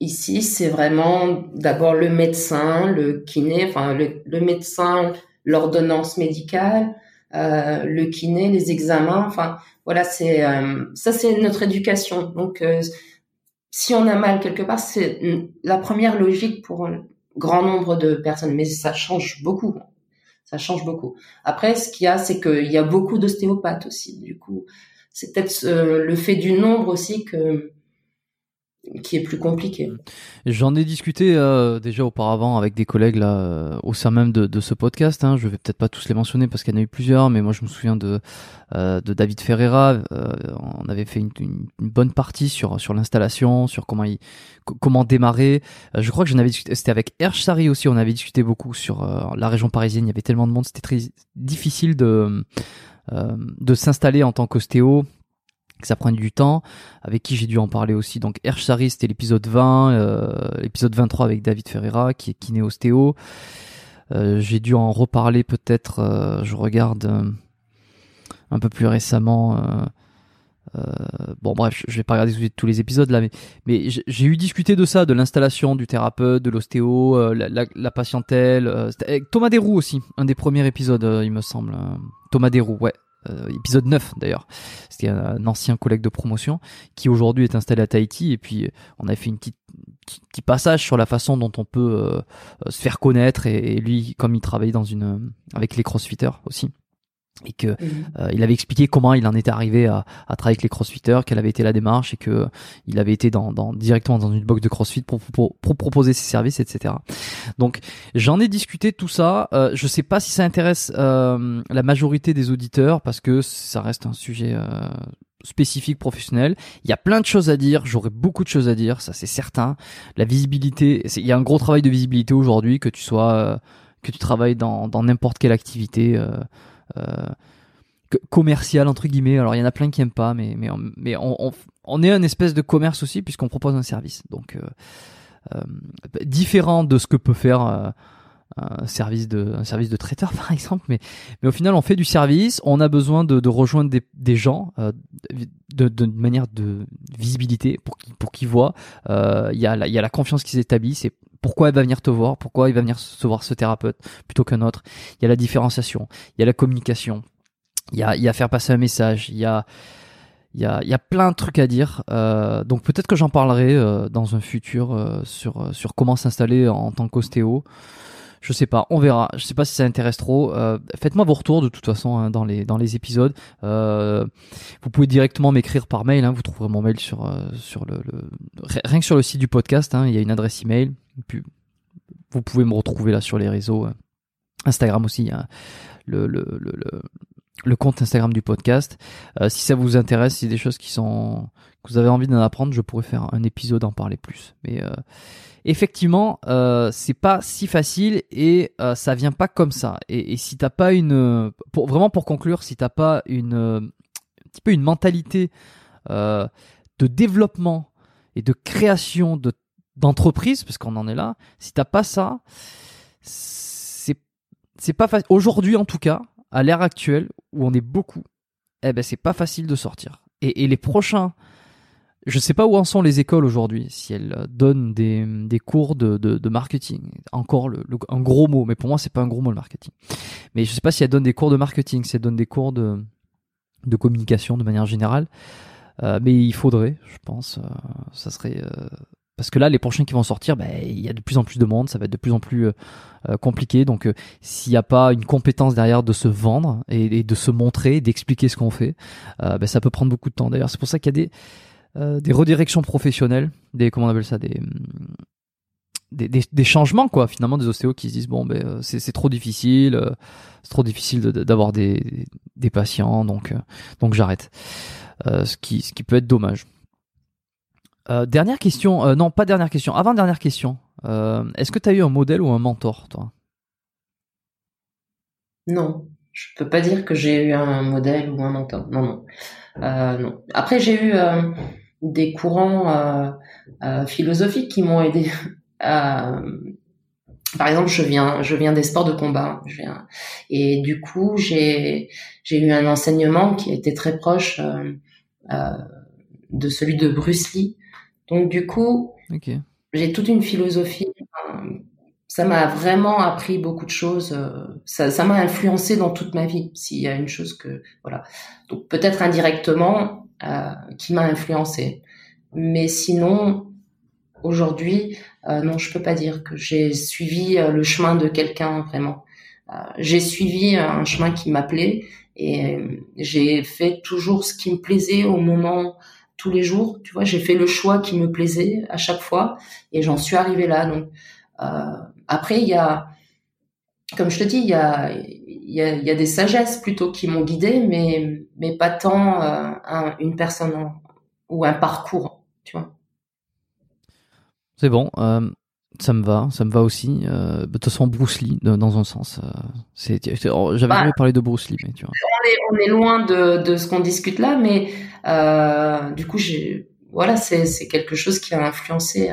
Ici, c'est vraiment d'abord le médecin, le kiné, enfin le, médecin, l'ordonnance médicale, euh, le kiné, les examens. Enfin, voilà, c'est euh, ça, c'est notre éducation. Donc, euh, si on a mal quelque part, c'est la première logique pour grand nombre de personnes, mais ça change beaucoup. Ça change beaucoup. Après, ce qu'il y a, c'est qu'il y a beaucoup d'ostéopathes aussi. Du coup, c'est peut-être le fait du nombre aussi que qui est plus compliqué. J'en ai discuté euh, déjà auparavant avec des collègues là euh, au sein même de, de ce podcast. Hein. Je vais peut-être pas tous les mentionner parce qu'il y en a eu plusieurs, mais moi je me souviens de euh, de David Ferreira. on avait fait une, une, bonne partie sur sur l'installation, sur comment il comment démarrer. je crois que j'en avais discuté. C'était avec Erch Sari aussi. On avait discuté beaucoup sur la région parisienne. Il y avait tellement de monde, c'était très difficile de de s'installer en tant qu'ostéo ça prenne du temps, avec qui j'ai dû en parler aussi. Donc Erchari, c'était l'épisode 20, euh, l'épisode 23 avec David Ferreira, qui est kiné ostéo. Euh, j'ai dû en reparler peut-être, euh, je regarde un peu plus récemment. bon bref, je vais pas regarder tous les épisodes là, mais, j'ai eu discuté de ça, de l'installation du thérapeute, de l'ostéo, la, patientèle. avec Thomas Desroux aussi, un des premiers épisodes, il me semble. Thomas Desroux, ouais, euh, épisode 9 d'ailleurs. C'était un ancien collègue de promotion qui aujourd'hui est installé à Tahiti. Et puis on a fait une petite petit passage sur la façon dont on peut euh, se faire connaître. Et, et, lui comme il travaille dans une avec les crossfitters aussi et que mhm. euh, il avait expliqué comment il en était arrivé à, à travailler avec les crossfitters, quelle avait été la démarche et que il avait été dans, dans directement dans une box de crossfit pour, pour, pour proposer ses services, etc. Donc j'en ai discuté tout ça. Euh, je sais pas si ça intéresse euh, la majorité des auditeurs parce que ça reste un sujet euh, spécifique professionnel. Il y a plein de choses à dire, j'aurais beaucoup de choses à dire, ça c'est certain. La visibilité, il y a un gros travail de visibilité aujourd'hui, que tu sois, euh, que tu travailles dans n'importe quelle activité. Euh, euh, commercial entre guillemets. Alors il y en a plein qui aiment pas, mais mais on, est un espèce de commerce aussi puisqu'on propose un service. Donc euh, euh, différent de ce que peut faire un service de un service de traiteur par exemple, mais mais au final on fait du service. On a besoin de, rejoindre des, gens de manière de visibilité pour qu'ils pour qu'ils voient. Il y a la, il y a la confiance qui s'établit. C'est pourquoi il va venir te voir, pourquoi il va venir se voir ce thérapeute plutôt qu'un autre. Il y a la différenciation, il y a la communication, il y a, il y a faire passer un message, il y a, il y a, il y a plein de trucs à dire. Euh, donc peut-être que j'en parlerai euh, dans un futur euh, sur, sur comment s'installer en tant qu'ostéo. Je sais pas, on verra. Je sais pas si ça intéresse trop. Euh, Faites-moi vos retours de toute façon hein, dans les dans les épisodes. Euh, vous pouvez directement m'écrire par mail. Hein, vous trouverez mon mail sur euh, sur le, le, rien que sur le site du podcast. Hein, il y a une adresse email. Vous pouvez me retrouver là sur les réseaux. Euh, Instagram aussi. Hein, le, compte Instagram du podcast. Euh, si ça vous intéresse, si des choses qui sont que vous avez envie d'en apprendre, je pourrais faire un épisode en parler plus. Mais euh, effectivement, c'est pas si facile et ça vient pas comme ça. Et, si t'as pas une, vraiment pour conclure, si t'as pas une, un petit peu une mentalité de développement et de création de d'entreprise, parce qu'on en est là, si t'as pas ça, c'est c'est pas facile. Aujourd'hui, en tout cas, à l'ère actuelle où on est beaucoup, eh ben c'est pas facile de sortir. Et, les prochains je sais pas où en sont les écoles aujourd'hui, si elles donnent des, des cours de, de, marketing. Encore le, un gros mot, mais pour moi c'est pas un gros mot le marketing. Mais je sais pas si elles donnent des cours de marketing, si elles donnent des cours de, de communication de manière générale. Euh, mais il faudrait, je pense, euh, ça serait euh, parce que là, les prochains qui vont sortir, ben, il y a de plus en plus de monde, ça va être de plus en plus compliqué. Donc, s'il n'y a pas une compétence derrière de se vendre et, de se montrer, d'expliquer ce qu'on fait, ben, ça peut prendre beaucoup de temps. D'ailleurs, c'est pour ça qu'il y a des euh, des redirections professionnelles, des comment on appelle ça, des, des, des, changements quoi. Finalement, des ostéos qui se disent bon ben euh, c'est trop difficile, euh, c'est trop difficile d'avoir des, des patients, donc donc j'arrête. ce qui ce qui peut être dommage. Dernière question, non pas dernière question, avant dernière question. Est-ce que tu as eu un modèle ou un mentor, toi? Non, je peux pas dire que j'ai eu un modèle ou un mentor. Non, non. Après, j'ai eu des courants euh, euh, philosophiques qui m'ont aidé. par exemple, je viens, des sports de combat. Et du coup, j'ai, eu un enseignement qui était très proche euh, euh, de celui de Bruce Lee. Donc, du coup, j'ai toute une philosophie. Ça m'a vraiment appris beaucoup de choses. Ça, ça m'a influencé dans toute ma vie. S'il y a une chose que, voilà. Donc, peut-être indirectement, euh, qui m'a influencé. Mais sinon, aujourd'hui, euh, non, je peux pas dire que j'ai suivi euh, le chemin de quelqu'un vraiment. j'ai suivi un chemin qui m'appelait et j'ai fait toujours ce qui me plaisait au moment tous les jours. Tu vois, j'ai fait le choix qui me plaisait à chaque fois et j'en suis arrivée là. Donc après, il y a, comme je te dis, il y a, des sagesses plutôt qui m'ont guidée, mais mais pas tant euh, une personne ou un parcours, tu vois. C'est bon, euh, ça me va, ça me va aussi. Euh, de toute façon, Bruce Lee, dans un sens, euh, c'est. J'avais bah, jamais parlé de Bruce Lee, mais tu vois. On est, on est loin de, de ce qu'on discute là, mais euh, du coup, j'ai voilà, c'est quelque chose qui a influencé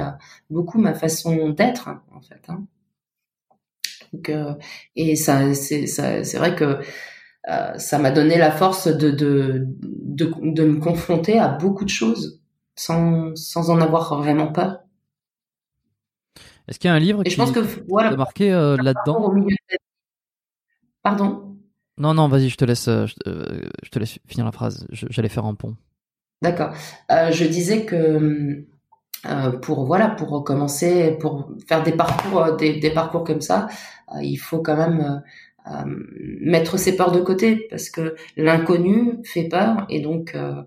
beaucoup ma façon d'être, en fait. Hein. Donc, et ça, c'est vrai que euh, ça m'a donné la force de, de, de, de, me confronter à beaucoup de choses sans, sans en avoir vraiment peur. Est-ce qu'il y a un livre qui je pense que, voilà, marqué euh, là-dedans Pardon Non, non, vas-y, je te laisse, euh, je, te laisse finir la phrase. J'allais faire un pont. D'accord. je disais que pour voilà, pour recommencer, pour faire des parcours, des, des parcours comme ça, il faut quand même euh, mettre ses peurs de côté parce que l'inconnu fait peur et donc euh,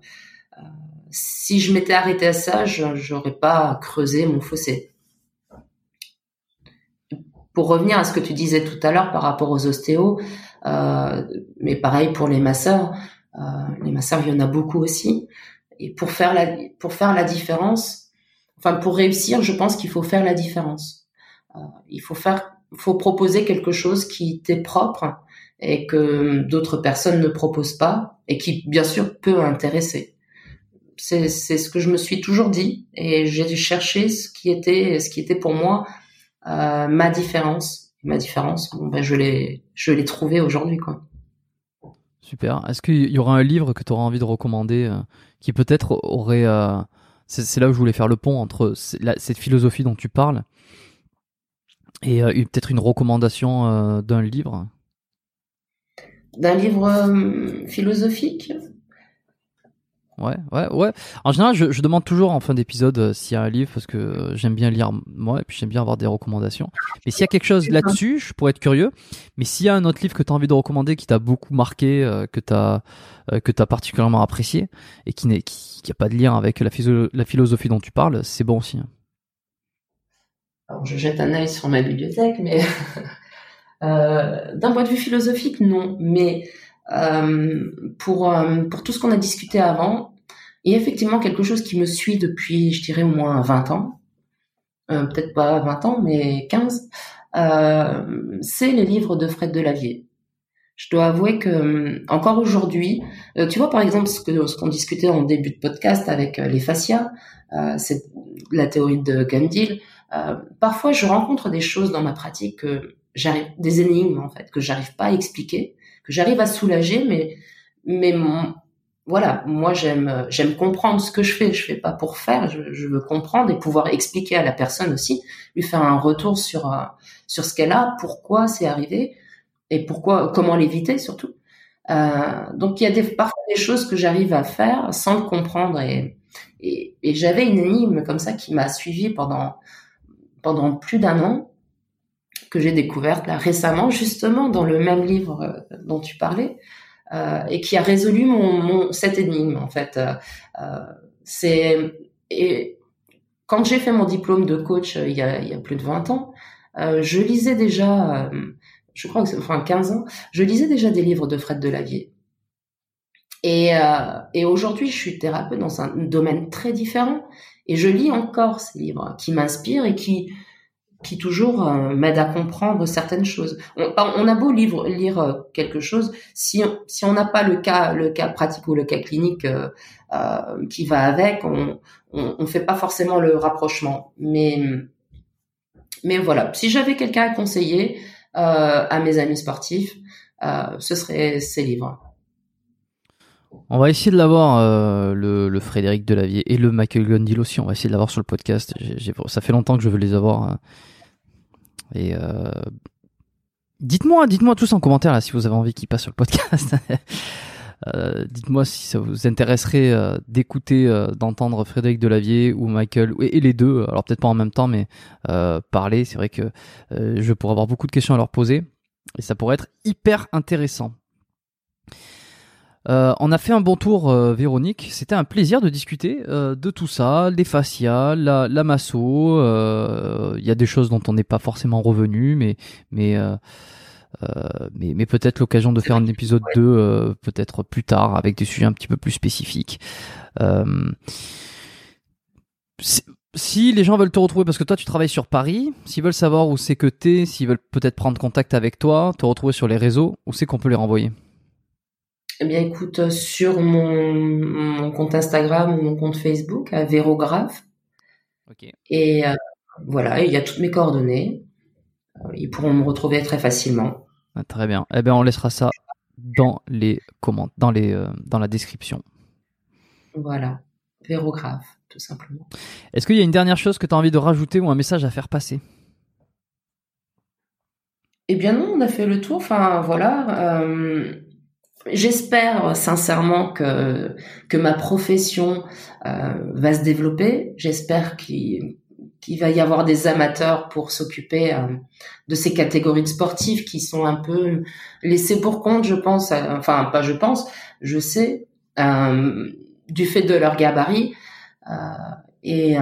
euh, si je m'étais arrêté à ça, j'aurais pas creusé mon fossé. Pour revenir à ce que tu disais tout à l'heure par rapport aux ostéos, euh, mais pareil pour les masseurs, euh, les masseurs il y en a beaucoup aussi. Et pour faire la pour faire la différence, enfin pour réussir, je pense qu'il faut faire la différence. Euh, il faut faire faut proposer quelque chose qui t'est propre et que d'autres personnes ne proposent pas et qui bien sûr peut intéresser. C'est ce que je me suis toujours dit et j'ai cherché ce qui était ce qui était pour moi euh, ma différence. Ma différence, bon ben je l'ai je l'ai trouvé aujourd'hui quoi. Super. Est-ce qu'il y aura un livre que tu auras envie de recommander euh, qui peut-être aurait euh, c'est là où je voulais faire le pont entre cette philosophie dont tu parles et euh, peut-être une recommandation d'un livre? D'un livre philosophique? Ouais, ouais, ouais. En général, je, je demande toujours en fin d'épisode s'il y a un livre parce que j'aime bien lire moi et puis j'aime bien avoir des recommandations. Mais s'il y a quelque chose là-dessus, je pourrais être curieux. Mais s'il y a un autre livre que tu as envie de recommander qui t'a beaucoup marqué, que tu as que tu as particulièrement apprécié et qui n'est qui, qui a pas de lien avec la, la philosophie dont tu parles, c'est bon aussi. Hein. Alors, je jette un œil sur ma bibliothèque, mais euh, d'un point de vue philosophique, non. Mais euh, pour, euh, pour tout ce qu'on a discuté avant, a effectivement quelque chose qui me suit depuis, je dirais, au moins 20 ans. Peut-être pas 20 ans, mais 15. c'est les livres de Fred Delavier. Je dois avouer que encore aujourd'hui, tu vois par exemple ce que ce qu'on discutait en début de podcast avec les fascias, c'est la théorie de Gandil. Euh, parfois, je rencontre des choses dans ma pratique que des énigmes en fait, que j'arrive pas à expliquer, j'arrive à soulager, mais mais voilà, moi j'aime j'aime comprendre ce que je fais. Je fais pas pour faire, je, veux comprendre et pouvoir expliquer à la personne aussi, lui faire un retour sur euh, sur ce qu'elle a, pourquoi c'est arrivé et pourquoi, comment l'éviter surtout. Euh, donc il y a des, parfois des choses que j'arrive à faire sans le comprendre et et, et j'avais une énigme comme ça qui m'a suivi pendant pendant plus d'un an que j'ai découverte là récemment justement dans le même livre euh, dont tu parlais euh, et qui a résolu mon, mon, cette énigme en fait. Euh, c'est et quand j'ai fait mon diplôme de coach il y a, il y a plus de 20 ans, je lisais déjà, je crois que c'est enfin 15 ans, je lisais déjà des livres de Fred Delavier. Et, et aujourd'hui, je suis thérapeute dans un domaine très différent et je lis encore ces livres qui m'inspirent et qui qui toujours euh, m'aide à comprendre certaines choses. On, a beau lire, euh, quelque chose, si on si on n'a pas le cas le cas pratique ou le cas clinique euh, qui va avec, on, on on fait pas forcément le rapprochement. Mais mais voilà, si j'avais quelqu'un à conseiller à mes amis sportifs, ce serait ces livres. On va essayer de l'avoir, le, le, Frédéric Delavier et le Michael Gondil aussi. On va essayer de l'avoir sur le podcast. ça fait longtemps que je veux les avoir. Et euh, dites-moi, dites-moi tous en commentaire là si vous avez envie qu'ils passent sur le podcast. Euh, dites-moi si ça vous intéresserait euh, d'écouter, d'entendre Frédéric Delavier ou Michael, et, les deux, alors peut-être pas en même temps, mais parler. C'est vrai que je pourrais avoir beaucoup de questions à leur poser, et ça pourrait être hyper intéressant. Euh, on a fait un bon tour, euh, Véronique. C'était un plaisir de discuter euh, de tout ça, les fascias, la, la masso. Il y a des choses dont on n'est pas forcément revenu, mais mais mais, mais peut-être l'occasion de faire un épisode 2 peut-être plus tard avec des sujets un petit peu plus spécifiques. Si les gens veulent te retrouver parce que toi tu travailles sur Paris, s'ils veulent savoir où c'est que t'es, s'ils veulent peut-être prendre contact avec toi, te retrouver sur les réseaux, où c'est qu'on peut les renvoyer? Eh bien, écoute, sur mon, compte Instagram ou mon compte Facebook, à Vérographe. Et euh, voilà, il y a toutes mes coordonnées. Euh, ils pourront me retrouver très facilement. Ah, très bien. Eh bien, on laissera ça dans les commentaires, dans les, euh, dans la description. Voilà, Vérographe, tout simplement. Est-ce qu'il y a une dernière chose que tu as envie de rajouter ou un message à faire passer? Eh bien non, on a fait le tour. Enfin, voilà. J'espère sincèrement que que ma profession euh, va se développer. J'espère qu'il qu'il va y avoir des amateurs pour s'occuper euh, de ces catégories de sportifs qui sont un peu laissés pour compte, je pense. Euh, enfin, pas je pense, je sais, euh, du fait de leur gabarit. et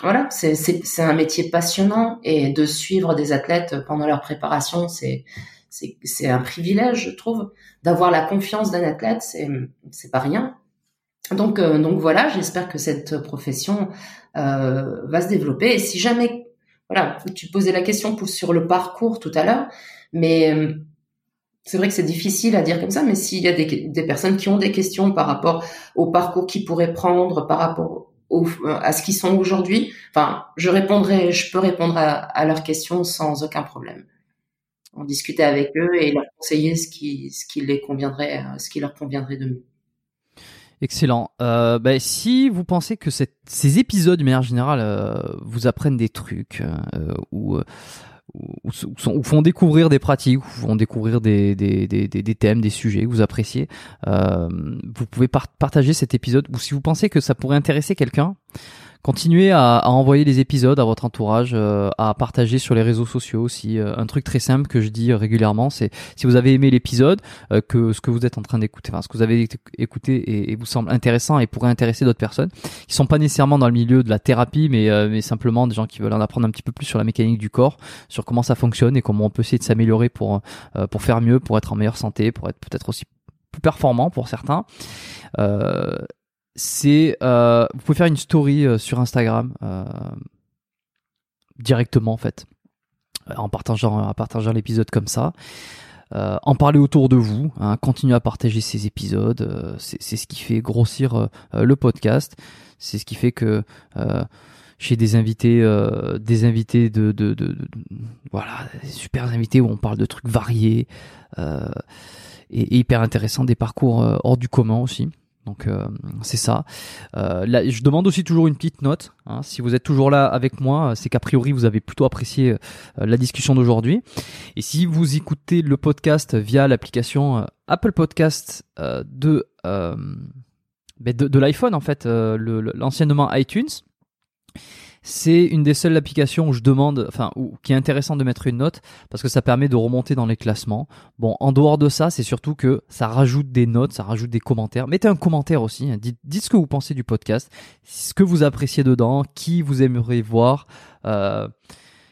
voilà, c'est un métier passionnant et de suivre des athlètes pendant leur préparation, c'est c'est un privilège, je trouve, d'avoir la confiance d'un athlète, c'est pas rien. Donc euh, donc voilà, j'espère que cette profession euh, va se développer. Et si jamais, voilà, tu posais la question sur le parcours tout à l'heure, mais euh, c'est vrai que c'est difficile à dire comme ça, mais s'il y a des, personnes qui ont des questions par rapport au parcours qu'ils pourraient prendre, par rapport au, à ce qu'ils sont aujourd'hui, enfin, je répondrai, je peux répondre à leurs questions sans aucun problème en discuter avec eux et leur conseiller ce qui, ce qui les conviendrait, euh, ce qui leur conviendrait de mieux. Excellent. Euh, bah, si vous pensez que ces épisodes, de manière générale, euh, vous apprennent des trucs ou, ou, font découvrir des pratiques, ou font découvrir des, des, des, des, thèmes, des sujets que vous appréciez, vous pouvez partager cet épisode. Ou si vous pensez que ça pourrait intéresser quelqu'un, Continuez à, envoyer les épisodes à votre entourage, euh, à partager sur les réseaux sociaux aussi. Euh, un truc très simple que je dis régulièrement, c'est si vous avez aimé l'épisode, euh, que ce que vous êtes en train d'écouter, enfin ce que vous avez écouté et, vous semble intéressant et pourrait intéresser d'autres personnes qui sont pas nécessairement dans le milieu de la thérapie, mais mais simplement des gens qui veulent en apprendre un petit peu plus sur la mécanique du corps, sur comment ça fonctionne et comment on peut essayer de s'améliorer pour pour faire mieux, pour être en meilleure santé, pour être peut-être aussi plus performant pour certains. Euh, c'est euh, vous pouvez faire une story euh, sur Instagram euh, directement en fait, en partageant, en partageant l'épisode comme ça. en parler autour de vous, hein, continuez à partager ces épisodes, c'est ce qui fait grossir le podcast, c'est ce qui fait que j'ai des invités, des invités de, voilà, des super invités où on parle de trucs variés et, et hyper intéressants, des parcours hors du commun aussi. Donc euh, c'est ça. Euh, je demande aussi toujours une petite note. Hein. Si vous êtes toujours là avec moi, c'est qu'a priori vous avez plutôt apprécié euh, la discussion d'aujourd'hui. Et si vous écoutez le podcast via l'application Apple Podcast de, ben, de, de l'iPhone en fait, l'anciennement iTunes, c'est une des seules applications où je demande, enfin, où, qui est intéressant de mettre une note parce que ça permet de remonter dans les classements. Bon, en dehors de ça, c'est surtout que ça rajoute des notes, ça rajoute des commentaires. Mettez un commentaire aussi. Hein. Dites, dites, ce que vous pensez du podcast, ce que vous appréciez dedans, qui vous aimeriez voir. Euh,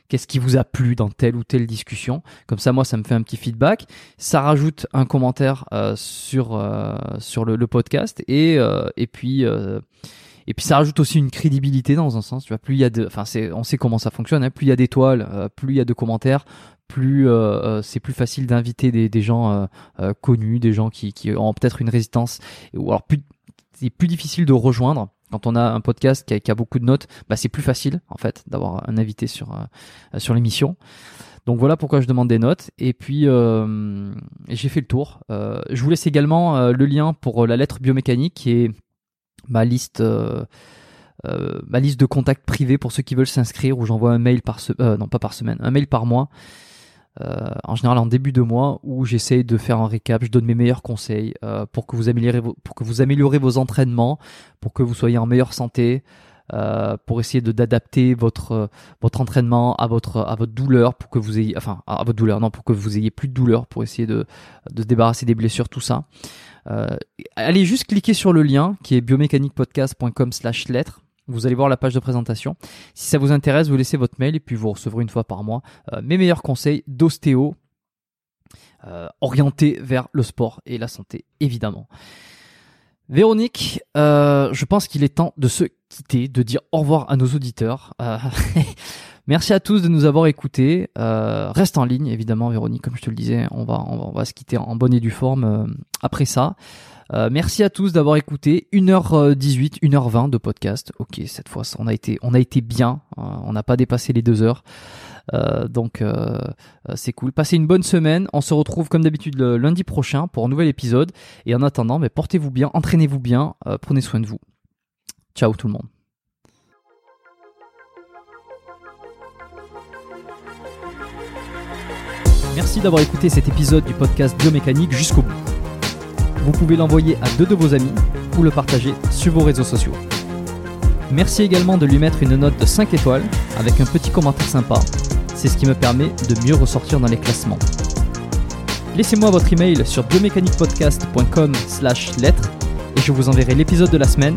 qu'est-ce qui vous a plu dans telle ou telle discussion. Comme ça, moi, ça me fait un petit feedback. Ça rajoute un commentaire euh, sur euh, sur le, podcast et euh, et puis euh, et puis ça rajoute aussi une crédibilité dans un sens. Tu vois, plus il y a de, enfin on sait comment ça fonctionne. Hein, plus il y a d'étoiles, euh, plus il y a de commentaires, plus euh, euh, c'est plus facile d'inviter des, des gens connus, des gens qui, qui ont peut-être une résistance, ou alors plus c'est plus difficile de rejoindre. Quand on a un podcast qui a, qui a beaucoup de notes, bah c'est plus facile en fait d'avoir un invité sur sur l'émission. Donc voilà pourquoi je demande des notes. Et puis j'ai fait le tour. je vous laisse également le lien pour la lettre biomécanique qui est ma liste euh, euh, ma liste de contacts privés pour ceux qui veulent s'inscrire où j'envoie un mail par euh, semaine un mail par mois en général en début de mois où j'essaye de faire un récap je donne mes meilleurs conseils pour que vous pour que vous améliorez vos entraînements pour que vous soyez en meilleure santé pour essayer de d'adapter votre votre entraînement à votre à votre douleur pour que vous ayez enfin à votre douleur non pour que vous ayez plus de douleur pour essayer de de se débarrasser des blessures tout ça euh, allez juste cliquer sur le lien qui est biomécaniquepodcast.com slash lettres. Vous allez voir la page de présentation. Si ça vous intéresse, vous laissez votre mail et puis vous recevrez une fois par mois euh, mes meilleurs conseils d'ostéo euh, orientés vers le sport et la santé, évidemment. Véronique, euh, je pense qu'il est temps de se de dire au revoir à nos auditeurs. Euh, merci à tous de nous avoir écoutés. Euh, reste en ligne, évidemment, Véronique, comme je te le disais, on va, on va, se quitter en bonne et due forme après ça. merci à tous d'avoir écouté 1h18, 1h20 de podcast. Ok, cette fois, on a été, on a été bien. on n'a pas dépassé les deux heures. Euh, donc euh, euh, c'est cool. Passez une bonne semaine. On se retrouve comme d'habitude lundi prochain pour un nouvel épisode. Et en attendant, portez-vous bien, entraînez-vous bien, prenez soin de vous. Ciao tout le monde. Merci d'avoir écouté cet épisode du podcast Biomécanique jusqu'au bout. Vous pouvez l'envoyer à deux de vos amis ou le partager sur vos réseaux sociaux. Merci également de lui mettre une note de 5 étoiles avec un petit commentaire sympa c'est ce qui me permet de mieux ressortir dans les classements. Laissez-moi votre email sur biomécaniquepodcast.com slash lettres et je vous enverrai l'épisode de la semaine